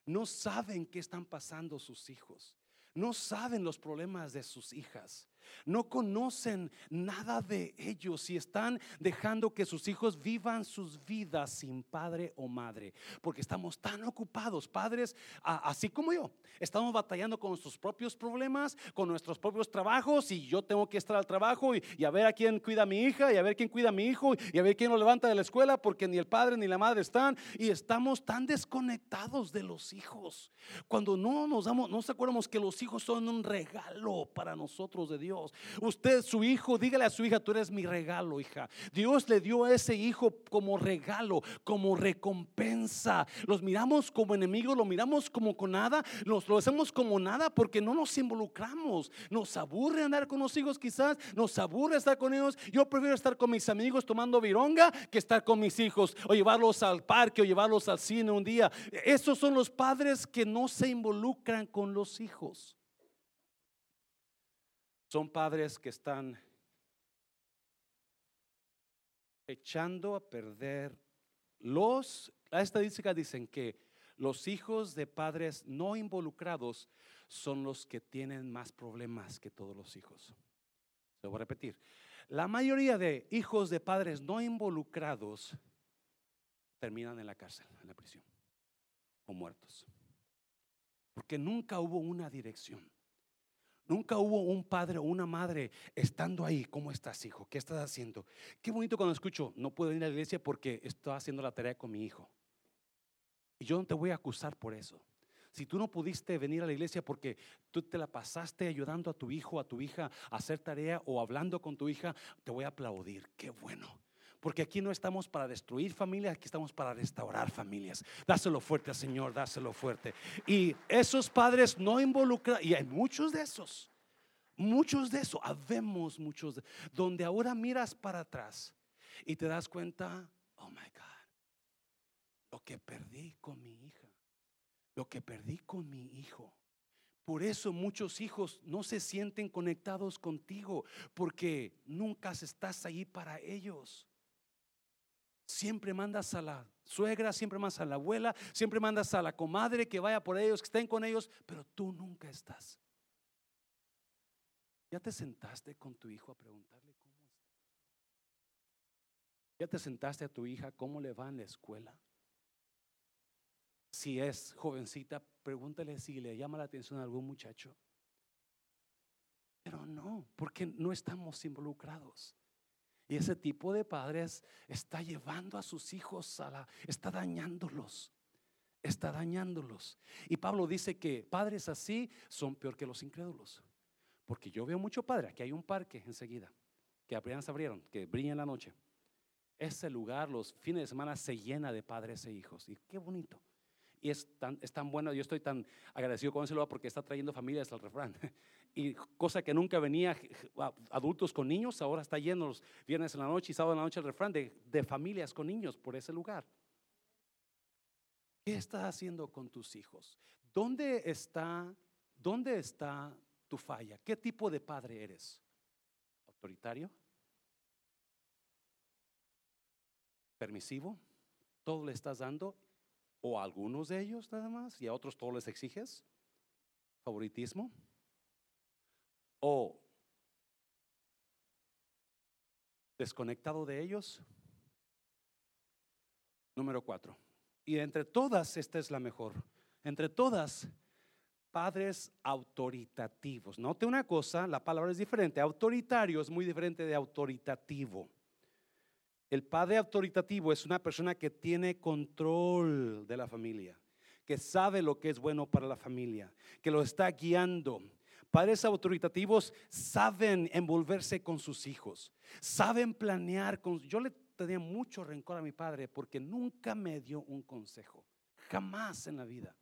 No saben qué están pasando sus hijos. No saben los problemas de sus hijas. No conocen nada de ellos y están dejando que sus hijos vivan sus vidas sin padre o madre, porque estamos tan ocupados, padres, así como yo, estamos batallando con nuestros propios problemas, con nuestros propios trabajos y yo tengo que estar al trabajo y, a ver a quién cuida a mi hija y a ver quién cuida a mi hijo y a ver quién lo levanta de la escuela, porque ni el padre ni la madre están y estamos tan desconectados de los hijos. Cuando no nos damos, no nos acordamos que los hijos son un regalo para nosotros de Dios. Usted, su hijo, dígale a su hija, tú eres mi regalo, hija. Dios le dio a ese hijo como regalo, como recompensa. Los miramos como enemigos, lo miramos como con nada, nos lo hacemos como nada porque no nos involucramos. Nos aburre andar con los hijos quizás, nos aburre estar con ellos. Yo prefiero estar con mis amigos tomando vironga que estar con mis hijos o llevarlos al parque o llevarlos al cine un día. Esos son los padres que no se involucran con los hijos. Son padres que están echando a perder los, las estadísticas dicen que los hijos de padres no involucrados son los que tienen más problemas que todos los hijos. Se voy a repetir. La mayoría de hijos de padres no involucrados terminan en la cárcel, en la prisión, o muertos. Porque nunca hubo una dirección. Nunca hubo un padre o una madre estando ahí. ¿Cómo estás, hijo? ¿Qué estás haciendo? Qué bonito cuando escucho, no puedo ir a la iglesia porque estoy haciendo la tarea con mi hijo. Y yo no te voy a acusar por eso. Si tú no pudiste venir a la iglesia porque tú te la pasaste ayudando a tu hijo, a tu hija a hacer tarea o hablando con tu hija, te voy a aplaudir. Qué bueno. Porque aquí no estamos para destruir familias, aquí estamos para restaurar familias. Dáselo fuerte, Señor, dáselo fuerte. Y esos padres no involucran, y hay muchos de esos, muchos de esos, habemos muchos, de, donde ahora miras para atrás y te das cuenta, oh my God, lo que perdí con mi hija, lo que perdí con mi hijo. Por eso muchos hijos no se sienten conectados contigo, porque nunca estás ahí para ellos. Siempre mandas a la suegra, siempre mandas a la abuela, siempre mandas a la comadre que vaya por ellos, que estén con ellos, pero tú nunca estás. ¿Ya te sentaste con tu hijo a preguntarle cómo está? ¿Ya te sentaste a tu hija cómo le va en la escuela? Si es jovencita, pregúntale si le llama la atención a algún muchacho. Pero no, porque no estamos involucrados. Y ese tipo de padres está llevando a sus hijos a la, está dañándolos, está dañándolos. Y Pablo dice que padres así son peor que los incrédulos. Porque yo veo mucho padre, aquí hay un parque enseguida, que apenas abrieron, que brilla en la noche. Ese lugar los fines de semana se llena de padres e hijos. Y qué bonito. Y es tan, es tan bueno, yo estoy tan agradecido con ese lugar porque está trayendo familias al refrán. Y cosa que nunca venía adultos con niños, ahora está lleno los viernes en la noche y sábado en la noche el refrán de, de familias con niños por ese lugar. ¿Qué estás haciendo con tus hijos? ¿Dónde está, dónde está tu falla? ¿Qué tipo de padre eres? ¿Autoritario? ¿Permisivo? ¿Todo le estás dando? ¿O a algunos de ellos nada más? ¿Y a otros todo les exiges? ¿Favoritismo? ¿O desconectado de ellos? Número cuatro. Y entre todas, esta es la mejor. Entre todas, padres autoritativos. Note una cosa, la palabra es diferente. Autoritario es muy diferente de autoritativo. El padre autoritativo es una persona que tiene control de la familia, que sabe lo que es bueno para la familia, que lo está guiando. Padres autoritativos saben envolverse con sus hijos, saben planear. Yo le tenía mucho rencor a mi padre porque nunca me dio un consejo, jamás en la vida.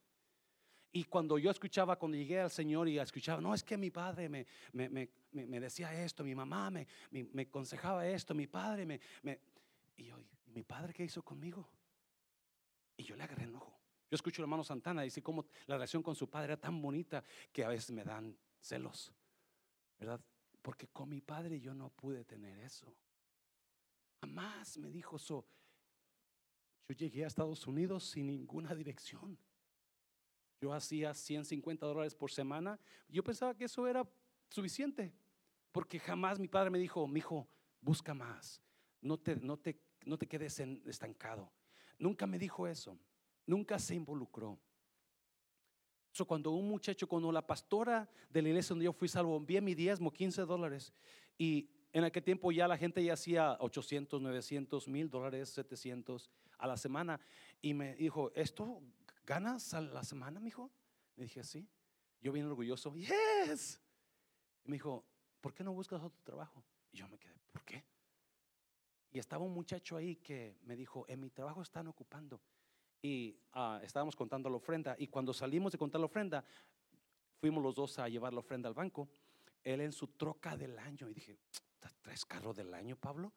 Y cuando yo escuchaba, cuando llegué al Señor y escuchaba, no, es que mi padre me, me, decía esto, mi mamá me, me, aconsejaba esto, mi padre me, y yo, ¿mi padre qué hizo conmigo? Y yo le agarré enojo. Yo escucho a hermano Santana dice cómo la relación con su padre era tan bonita que a veces me dan celos, ¿verdad? Porque con mi padre yo no pude tener eso. Jamás me dijo eso. Yo llegué a Estados Unidos sin ninguna dirección. Yo hacía 150 dólares por semana. Yo pensaba que eso era suficiente porque jamás mi padre me dijo, mi hijo, busca más, no te, no te, no te quedes estancado. Nunca me dijo eso, nunca se involucró. So, cuando un muchacho, cuando la pastora de la iglesia donde yo fui salvo, envié mi diezmo, 15 dólares, y en aquel tiempo ya la gente ya hacía 800, 900, mil dólares, 700 a la semana, y me dijo, ¿esto ganas a la semana, mi hijo? Le dije, sí. Yo bien orgulloso, yes. Y me dijo, ¿por qué no buscas otro trabajo? Y yo me quedé, ¿por qué? Y estaba un muchacho ahí que me dijo, en mi trabajo están ocupando. Y ah, estábamos contando la ofrenda. Y cuando salimos de contar la ofrenda, fuimos los dos a llevar la ofrenda al banco. Él en su troca del año. Y dije, ¿tres carros del año, Pablo?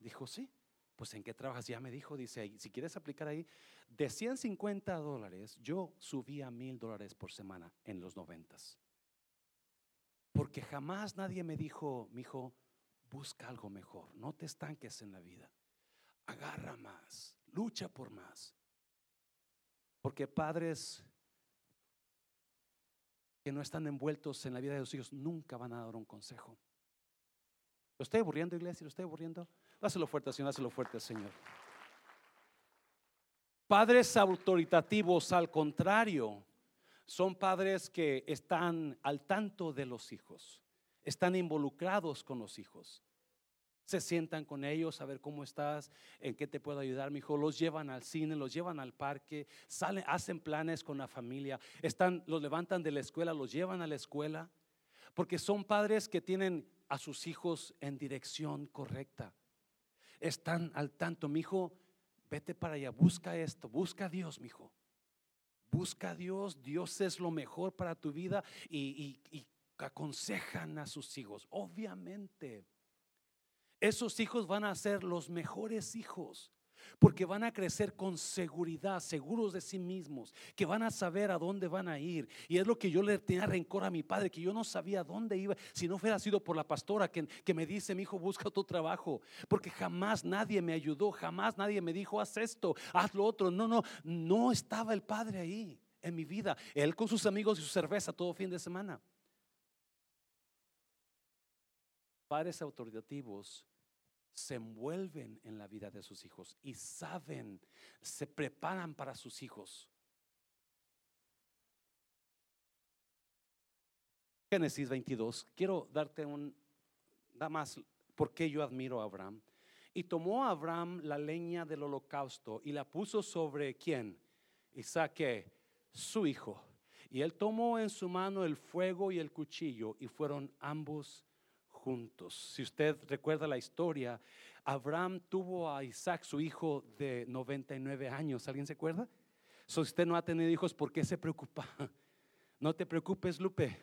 Dijo, sí. Pues en qué trabajas? Ya me dijo, dice, si quieres aplicar ahí, de 150 dólares, yo subía mil dólares por semana en los noventas. Porque jamás nadie me dijo, mi hijo, busca algo mejor, no te estanques en la vida, agarra más, lucha por más. Porque padres que no están envueltos en la vida de sus hijos nunca van a dar un consejo. ¿Lo estoy aburriendo, iglesia? ¿Lo estoy aburriendo? Dáselo fuerte, Señor, dáselo fuerte, Señor. Padres autoritativos, al contrario, son padres que están al tanto de los hijos, están involucrados con los hijos. Se sientan con ellos a ver cómo estás, en qué te puedo ayudar, mi hijo. Los llevan al cine, los llevan al parque, salen, hacen planes con la familia, están, los levantan de la escuela, los llevan a la escuela, porque son padres que tienen a sus hijos en dirección correcta. Están al tanto, mi hijo, vete para allá, busca esto, busca a Dios, mi hijo. Busca a Dios, Dios es lo mejor para tu vida y, y aconsejan a sus hijos. Obviamente, esos hijos van a ser los mejores hijos porque van a crecer con seguridad, seguros de sí mismos, que van a saber a dónde van a ir. Y es lo que yo le tenía rencor a mi padre, que yo no sabía a dónde iba, si no fuera sido por la pastora que, me dice, mi hijo, busca tu trabajo, porque jamás nadie me ayudó, jamás nadie me dijo, haz esto, haz lo otro. No, no, no estaba el padre ahí en mi vida, él con sus amigos y su cerveza todo fin de semana. Padres autoritativos se envuelven en la vida de sus hijos y saben, se preparan para sus hijos. Génesis 22, quiero darte un, nada más, porque yo admiro a Abraham. Y tomó a Abraham la leña del holocausto y la puso sobre quién? Isaac, su hijo. Y él tomó en su mano el fuego y el cuchillo y fueron ambos juntos. Si usted recuerda la historia, Abraham tuvo a Isaac, su hijo de 99 años. ¿Alguien se acuerda? Si usted no ha tenido hijos, ¿por qué se preocupa? No te preocupes, Lupe.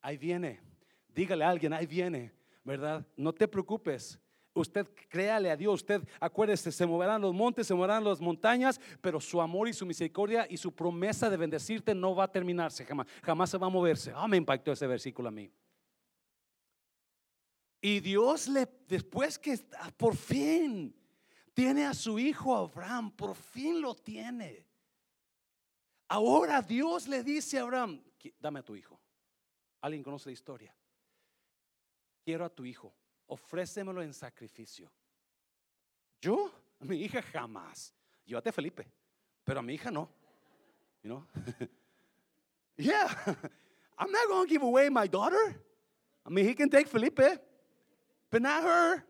Ahí viene. Dígale a alguien, ahí viene, ¿verdad? No te preocupes. Usted créale a Dios, usted acuérdese, se moverán los montes, se moverán las montañas, pero su amor y su misericordia y su promesa de bendecirte no va a terminarse jamás, jamás se va a moverse. Ah, me impactó ese versículo a mí. Y Dios le, después que por fin tiene a su hijo Abraham, por fin lo tiene. Ahora Dios le dice a Abraham, dame a tu hijo. ¿Alguien conoce la historia? Quiero a tu hijo, ofrécemelo en sacrificio. Yo, mi hija jamás. Llévate a Felipe, pero a mi hija no. You know? yeah, I'm not going to give away my daughter. I mean, he can take Felipe but not.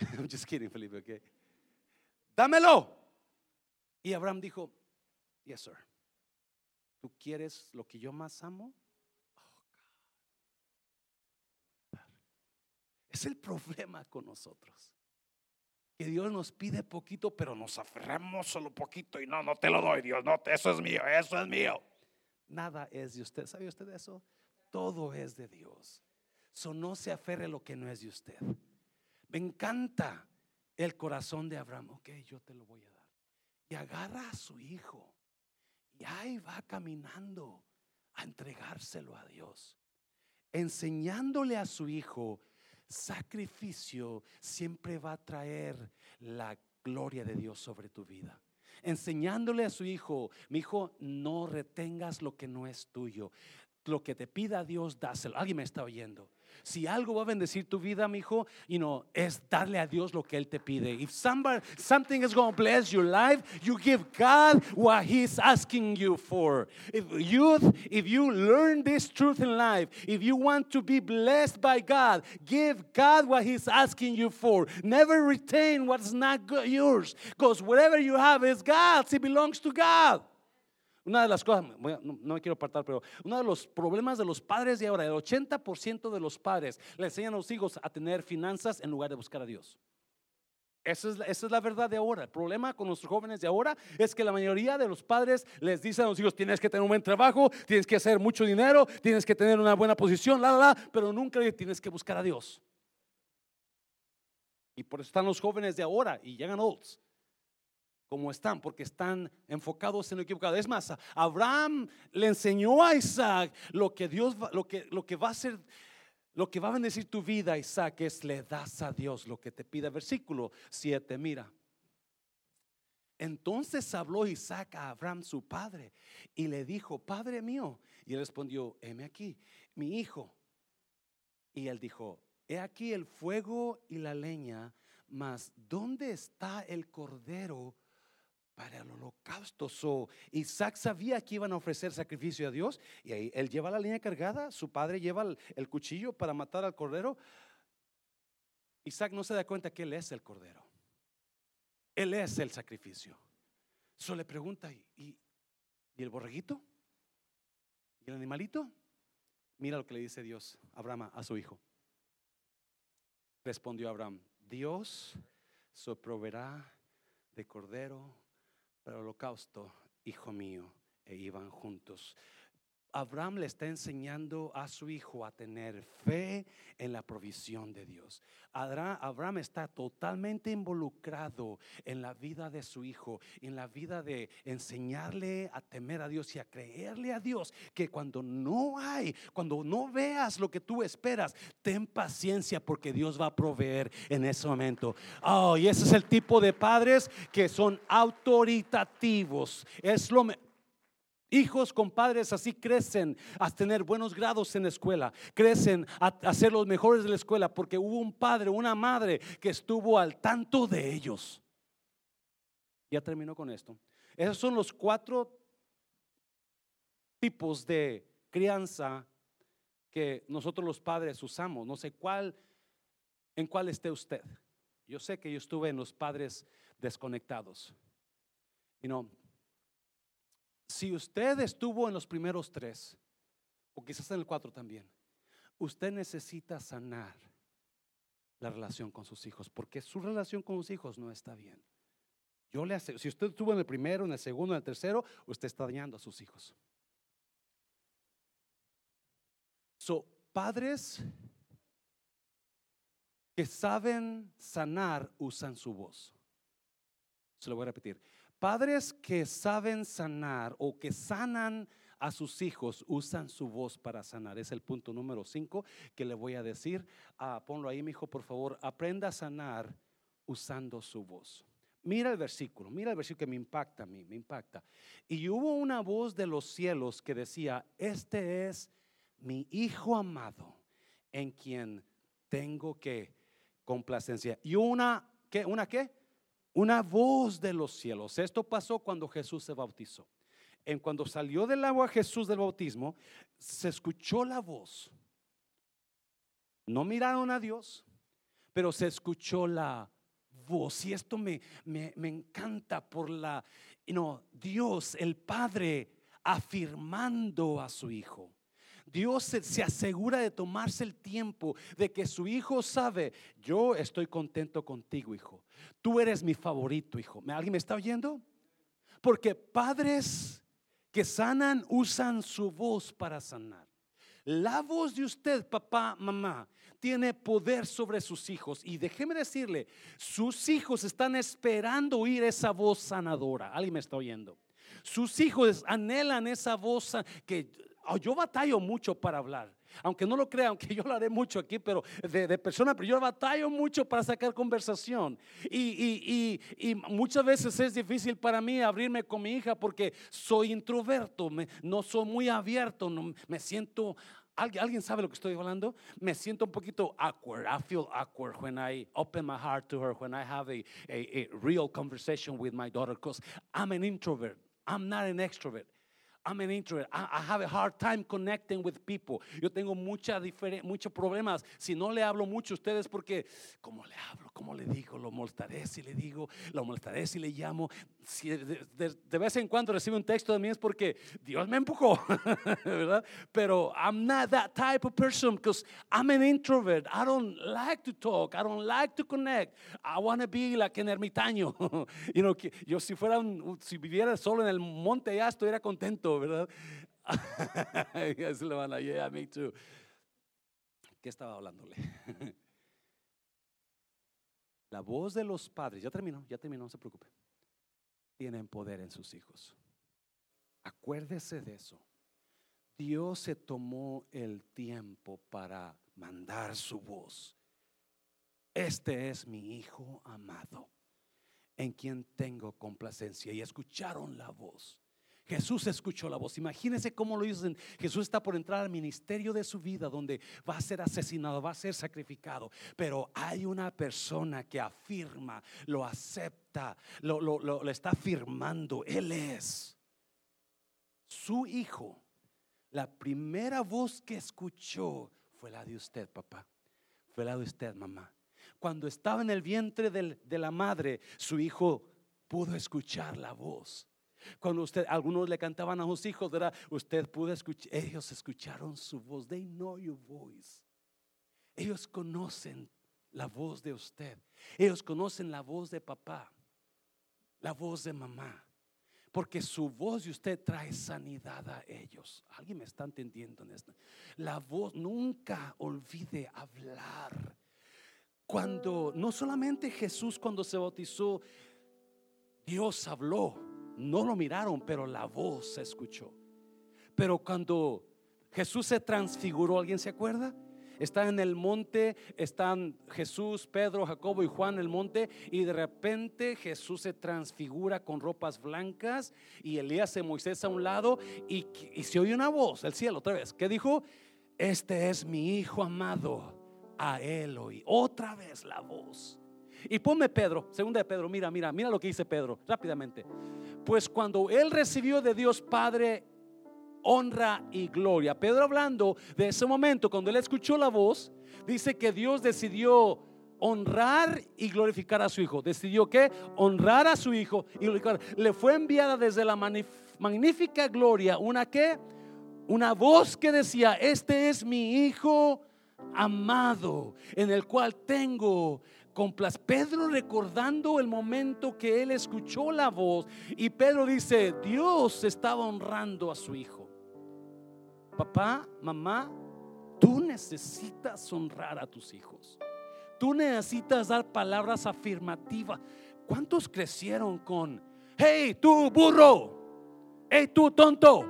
I'm just kidding, Felipe, okay? Dámelo. Y Abraham dijo, Yes, sir. ¿Tú quieres lo que yo más amo? Oh, es el problema con nosotros. Que Dios nos pide poquito, pero nos aferramos solo poquito y no, no te lo doy, Dios, no, eso es mío, eso es mío. Nada es de usted. ¿Sabe usted eso? Todo es de Dios. So no se aferre lo que no es de usted. Me encanta el corazón de Abraham. Ok, yo te lo voy a dar. Y agarra a su hijo. Y ahí va caminando a entregárselo a Dios. Enseñándole a su hijo, sacrificio siempre va a traer la gloria de Dios sobre tu vida enseñándole a su hijo, mi hijo, no retengas lo que no es tuyo. lo que te pida Dios, dáselo. Alguien me está oyendo. Si algo va a bendecir tu vida, mi hijo, you know, es darle a Dios lo que él te pide. If somebody, something is going to bless your life, you give God what He's asking you for. If youth, if you learn this truth in life, if you want to be blessed by God, give God what He's asking you for. Never retain what's not yours, because whatever you have is God's. It belongs to God. Una de las cosas, no, me quiero apartar, pero uno de los problemas de los padres de ahora, el 80% de los padres le enseñan a los hijos a tener finanzas en lugar de buscar a Dios. Esa es, esa es, la verdad de ahora. El problema con nuestros jóvenes de ahora es que la mayoría de los padres les dicen a los hijos, tienes que tener un buen trabajo, tienes que hacer mucho dinero, tienes que tener una buena posición, la, la, la, pero nunca tienes que buscar a Dios. Y por eso están los jóvenes de ahora y llegan olds como están, porque están enfocados en lo equivocado. Es más, Abraham le enseñó a Isaac lo que Dios, lo que, lo que va a hacer, lo que va a bendecir tu vida, Isaac, es le das a Dios lo que te pida. Versículo 7, mira. Entonces habló Isaac a Abraham, su padre, y le dijo, Padre mío. Y él respondió, heme aquí, mi hijo. Y él dijo, he aquí el fuego y la leña, mas ¿dónde está el cordero? Para el holocausto. So, Isaac sabía que iban a ofrecer sacrificio a Dios y ahí él lleva la línea cargada, su padre lleva el, cuchillo para matar al cordero. Isaac no se da cuenta que él es el cordero. Él es el sacrificio. Solo le pregunta, ¿y, ¿y, el borreguito? ¿Y el animalito? Mira lo que le dice Dios, Abraham, a su hijo. Respondió Abraham, Dios se proveerá de cordero para el holocausto, hijo mío, e iban juntos. Abraham le está enseñando a su hijo a tener fe en la provisión de Dios. Abraham está totalmente involucrado en la vida de su hijo, en la vida de enseñarle a temer a Dios y a creerle a Dios, que cuando no hay, cuando no veas lo que tú esperas, ten paciencia porque Dios va a proveer en ese momento. Oh, y ese es el tipo de padres que son autoritativos. Es lo Hijos con padres así crecen a tener buenos grados en la escuela, crecen a, ser los mejores de la escuela porque hubo un padre, una madre que estuvo al tanto de ellos. Ya terminó con esto. Esos son los cuatro tipos de crianza que nosotros los padres usamos. No sé cuál, en cuál esté usted. Yo sé que yo estuve en los padres desconectados. No, si usted estuvo en los primeros tres, o quizás en el cuatro también, usted necesita sanar la relación con sus hijos, porque su relación con sus hijos no está bien. Yo le hace, si usted estuvo en el primero, en el segundo, en el tercero, usted está dañando a sus hijos. So, padres que saben sanar usan su voz. Se lo voy a repetir. Padres que saben sanar o que sanan a sus hijos usan su voz para sanar. Es el punto número 5 que le voy a decir. Ah, ponlo ahí, mi hijo, por favor. Aprenda a sanar usando su voz. Mira el versículo, mira el versículo que me impacta a mí, me impacta. Y hubo una voz de los cielos que decía, este es mi hijo amado en quien tengo que complacencia. Y una, ¿qué? ¿Una qué? Una voz de los cielos. Esto pasó cuando Jesús se bautizó. En cuando salió del agua Jesús del bautismo, se escuchó la voz. No miraron a Dios, pero se escuchó la voz. Y esto me, me, encanta por la, no, Dios, el Padre, afirmando a su Hijo. Dios se, asegura de tomarse el tiempo de que su hijo sabe, yo estoy contento contigo, hijo. Tú eres mi favorito, hijo. ¿Alguien me está oyendo? Porque padres que sanan usan su voz para sanar. La voz de usted, papá, mamá, tiene poder sobre sus hijos. Y déjeme decirle, sus hijos están esperando oír esa voz sanadora. ¿Alguien me está oyendo? Sus hijos anhelan esa voz que yo batallo mucho para hablar. Aunque no lo crean, aunque yo lo haré mucho aquí, pero de, de persona, pero yo batallo mucho para sacar conversación. Y, y, y, y, muchas veces es difícil para mí abrirme con mi hija porque soy introverto, me, no soy muy abierto, no, me siento ¿Alguien, ¿Alguien sabe lo que estoy hablando? Me siento un poquito awkward. I feel awkward when I open my heart to her, when I have a, a, a real conversation with my daughter, because I'm an introvert. I'm not an extrovert. I'm an introvert. I, have a hard time connecting with people. Yo tengo mucha muchos problemas. Si no le hablo mucho a ustedes, porque ¿cómo le hablo? ¿Cómo le digo? Lo molestaré si le digo, lo molestaré si le llamo. Si de, de, de vez en cuando recibo un texto de mí es porque Dios me empujó, ¿verdad? Pero I'm not that type of person because I'm an introvert. I don't like to talk. I don't like to connect. I want to be like an ermitaño. you know, que yo si fuera si viviera solo en el monte ya estuviera contento. ¿verdad? yeah, me too. ¿Qué estaba hablándole? La voz de los padres, ya terminó, ya terminó, no se preocupe. Tienen poder en sus hijos. Acuérdese de eso. Dios se tomó el tiempo para mandar su voz. Este es mi hijo amado, en quien tengo complacencia. Y escucharon la voz. Jesús escuchó la voz. Imagínense cómo lo dicen. Jesús está por entrar al ministerio de su vida donde va a ser asesinado, va a ser sacrificado. Pero hay una persona que afirma, lo acepta, lo, está afirmando. Él es su hijo. La primera voz que escuchó fue la de usted, papá. Fue la de usted, mamá. Cuando estaba en el vientre de la madre, su hijo pudo escuchar la voz. Cuando usted, algunos le cantaban a sus hijos, ¿verdad? Usted pudo escuchar, ellos escucharon su voz. They know your voice. Ellos conocen la voz de usted. Ellos conocen la voz de papá, la voz de mamá. Porque su voz de usted trae sanidad a ellos. ¿Alguien me está entendiendo en esto? La voz, nunca olvide hablar. Cuando, no solamente Jesús cuando se bautizó, Dios habló no lo miraron, pero la voz se escuchó. Pero cuando Jesús se transfiguró, ¿alguien se acuerda? Está en el monte, están Jesús, Pedro, Jacobo y Juan en el monte y de repente Jesús se transfigura con ropas blancas y Elías y Moisés a un lado y, y se oye una voz, el cielo otra vez, que dijo, este es mi hijo amado, a él oí. Otra vez la voz. Y ponme Pedro, segunda de Pedro, mira, mira, mira lo que dice Pedro, rápidamente. Pues cuando él recibió de Dios Padre honra y gloria. Pedro hablando de ese momento, cuando él escuchó la voz, dice que Dios decidió honrar y glorificar a su hijo. Decidió que honrar a su hijo y glorificar. Le fue enviada desde la magnífica gloria una que una voz que decía, "Este es mi hijo amado, en el cual tengo Pedro recordando el momento que él escuchó la voz y Pedro dice, Dios estaba honrando a su hijo. Papá, mamá, tú necesitas honrar a tus hijos. Tú necesitas dar palabras afirmativas. ¿Cuántos crecieron con, hey, tú burro? Hey, tú tonto?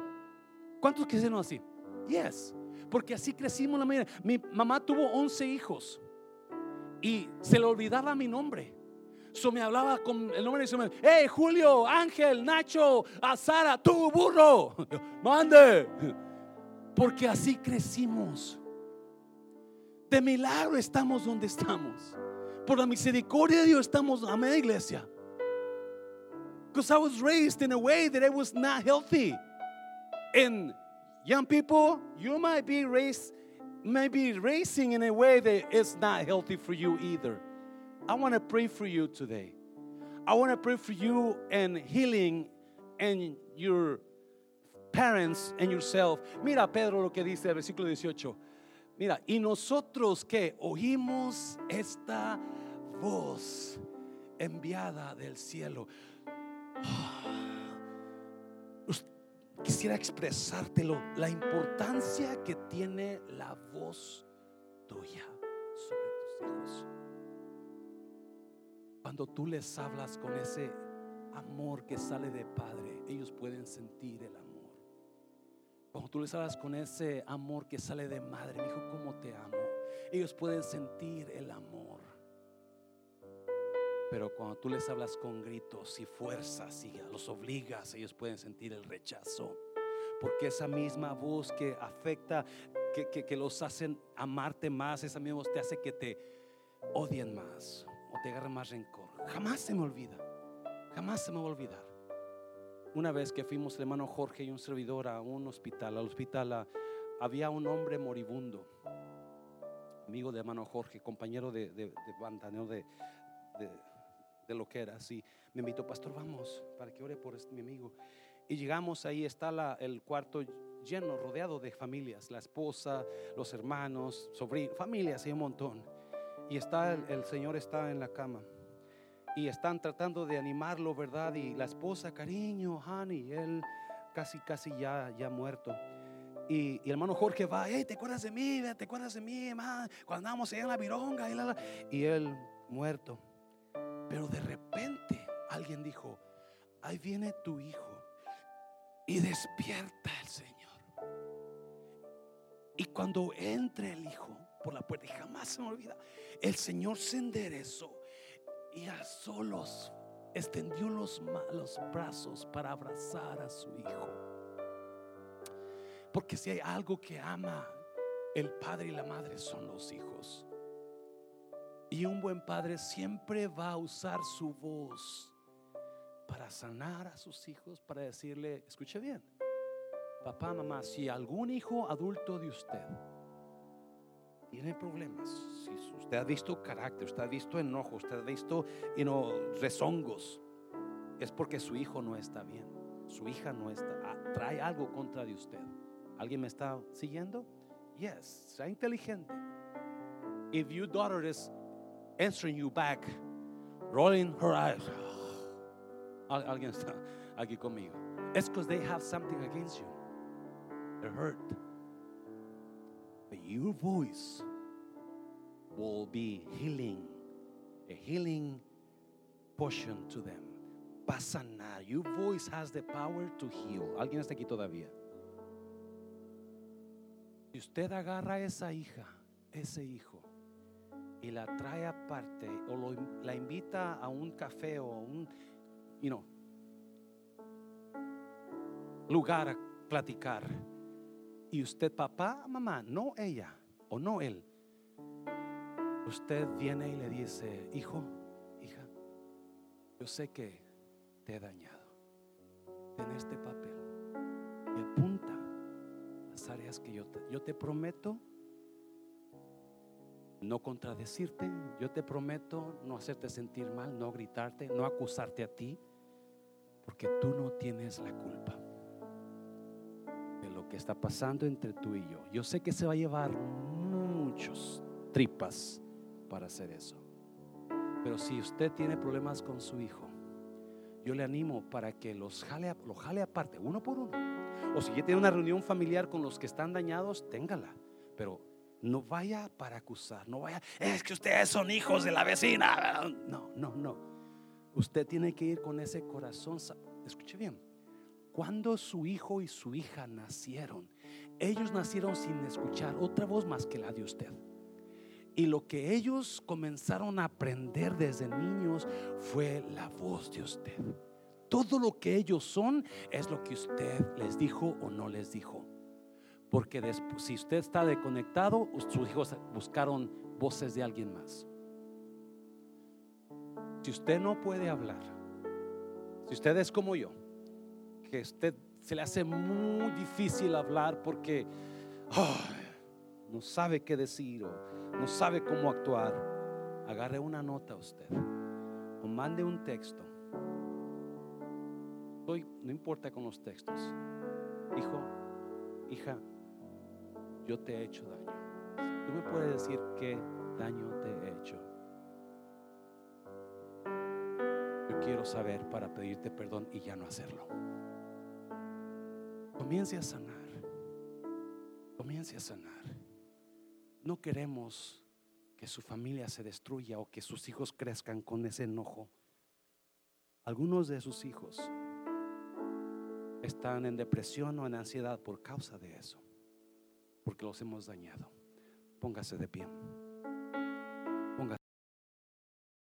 ¿Cuántos crecieron así? Yes, porque así crecimos la mayoría. Mi mamá tuvo 11 hijos y se le olvidaba mi nombre. So me hablaba con el nombre de su Hey, Julio, Ángel, Nacho, a Sara, tú burro, mande. Porque así crecimos. De milagro estamos donde estamos. Por la misericordia de Dios estamos, amén, iglesia. Because I was raised in a way that I was not healthy. And young people, you might be raised maybe racing in a way that is not healthy for you either. I want to pray for you today. I want to pray for you and healing and your parents and yourself. Mira Pedro lo que dice el versículo 18. Mira, y nosotros que oímos esta voz enviada del cielo. quisiera expresártelo, la importancia que tiene la voz tuya sobre tus hijos. Cuando tú les hablas con ese amor que sale de Padre, ellos pueden sentir el amor. Cuando tú les hablas con ese amor que sale de madre, mi hijo, ¿cómo te amo? Ellos pueden sentir el amor. Pero cuando tú les hablas con gritos y fuerzas y los obligas, ellos pueden sentir el rechazo. Porque esa misma voz que afecta, que, que, los hacen amarte más, esa misma voz te hace que te odien más o te agarren más rencor. Jamás se me olvida, jamás se me va a olvidar. Una vez que fuimos el hermano Jorge y un servidor a un hospital, al hospital había un hombre moribundo, amigo de hermano Jorge, compañero de, de, banda, de, de, lo que era. Así me invitó, pastor, vamos para que ore por este, mi amigo. Y llegamos ahí, está la, el cuarto lleno, rodeado de familias, la esposa, los hermanos, sobrinos, familias, y un montón. Y está el, el Señor está en la cama y están tratando de animarlo, ¿verdad? Y la esposa, cariño, honey, él casi, casi ya, ya muerto. Y, el hermano Jorge va, hey, ¿te acuerdas de mí? ¿Te acuerdas de mí? Cuando andábamos allá en la vironga. Y, y él muerto. Pero de repente alguien dijo, ahí viene tu hijo. Y despierta el Señor. Y cuando entre el hijo por la puerta, y jamás se me olvida, el Señor se enderezó y a solos extendió los, los brazos para abrazar a su hijo. Porque si hay algo que ama el padre y la madre son los hijos. Y un buen padre siempre va a usar su voz para sanar a sus hijos, para decirle, escuche bien, papá, mamá, si algún hijo adulto de usted tiene problemas, si usted ha visto carácter, usted ha visto enojo, usted ha visto you know, rezongos, es porque su hijo no está bien, su hija no está, ah, trae algo contra de usted. ¿Alguien me está siguiendo? Yes, sea inteligente. If your daughter is answering you back, rolling her eyes, alguien está aquí conmigo. It's because they have something against you. They're hurt. Your voice will be healing, a healing portion to them. Va a sanar. Your voice has the power to heal. ¿Alguien está aquí todavía? Si usted agarra a esa hija, ese hijo, y la trae aparte o lo, la invita a un café o un, you know, lugar a platicar, y usted, papá, mamá, no ella o no él, usted viene y le dice, hijo, hija, yo sé que te he dañado. Ten este papel y apunta las áreas que yo te, yo te prometo no contradecirte, yo te prometo no hacerte sentir mal, no gritarte, no acusarte a ti, porque tú no tienes la culpa que está pasando entre tú y yo. Yo sé que se va a llevar muchos tripas para hacer eso. Pero si usted tiene problemas con su hijo, yo le animo para que los jale, lo jale aparte, uno por uno. O si ya tiene una reunión familiar con los que están dañados, téngala. Pero no vaya para acusar, no vaya, es que ustedes son hijos de la vecina. No, no, no. Usted tiene que ir con ese corazón. Escuche bien, cuando su hijo y su hija nacieron, ellos nacieron sin escuchar otra voz más que la de usted. Y lo que ellos comenzaron a aprender desde niños fue la voz de usted. Todo lo que ellos son es lo que usted les dijo o no les dijo. Porque si usted está desconectado, sus hijos buscaron voces de alguien más. Si usted no puede hablar, si usted es como yo, que usted se le hace muy difícil hablar porque no sabe qué decir o no sabe cómo actuar, agarre una nota usted o mande un texto. no importa con los textos. Hijo, hija, yo te he hecho daño. Tú me puedes decir qué daño te he hecho. Yo quiero saber para pedirte perdón y ya no hacerlo. Comience a sanar. Comience a sanar. No queremos que su familia se destruya o que sus hijos crezcan con ese enojo. Algunos de sus hijos están en depresión o en ansiedad por causa de eso, porque los hemos dañado. Póngase de pie.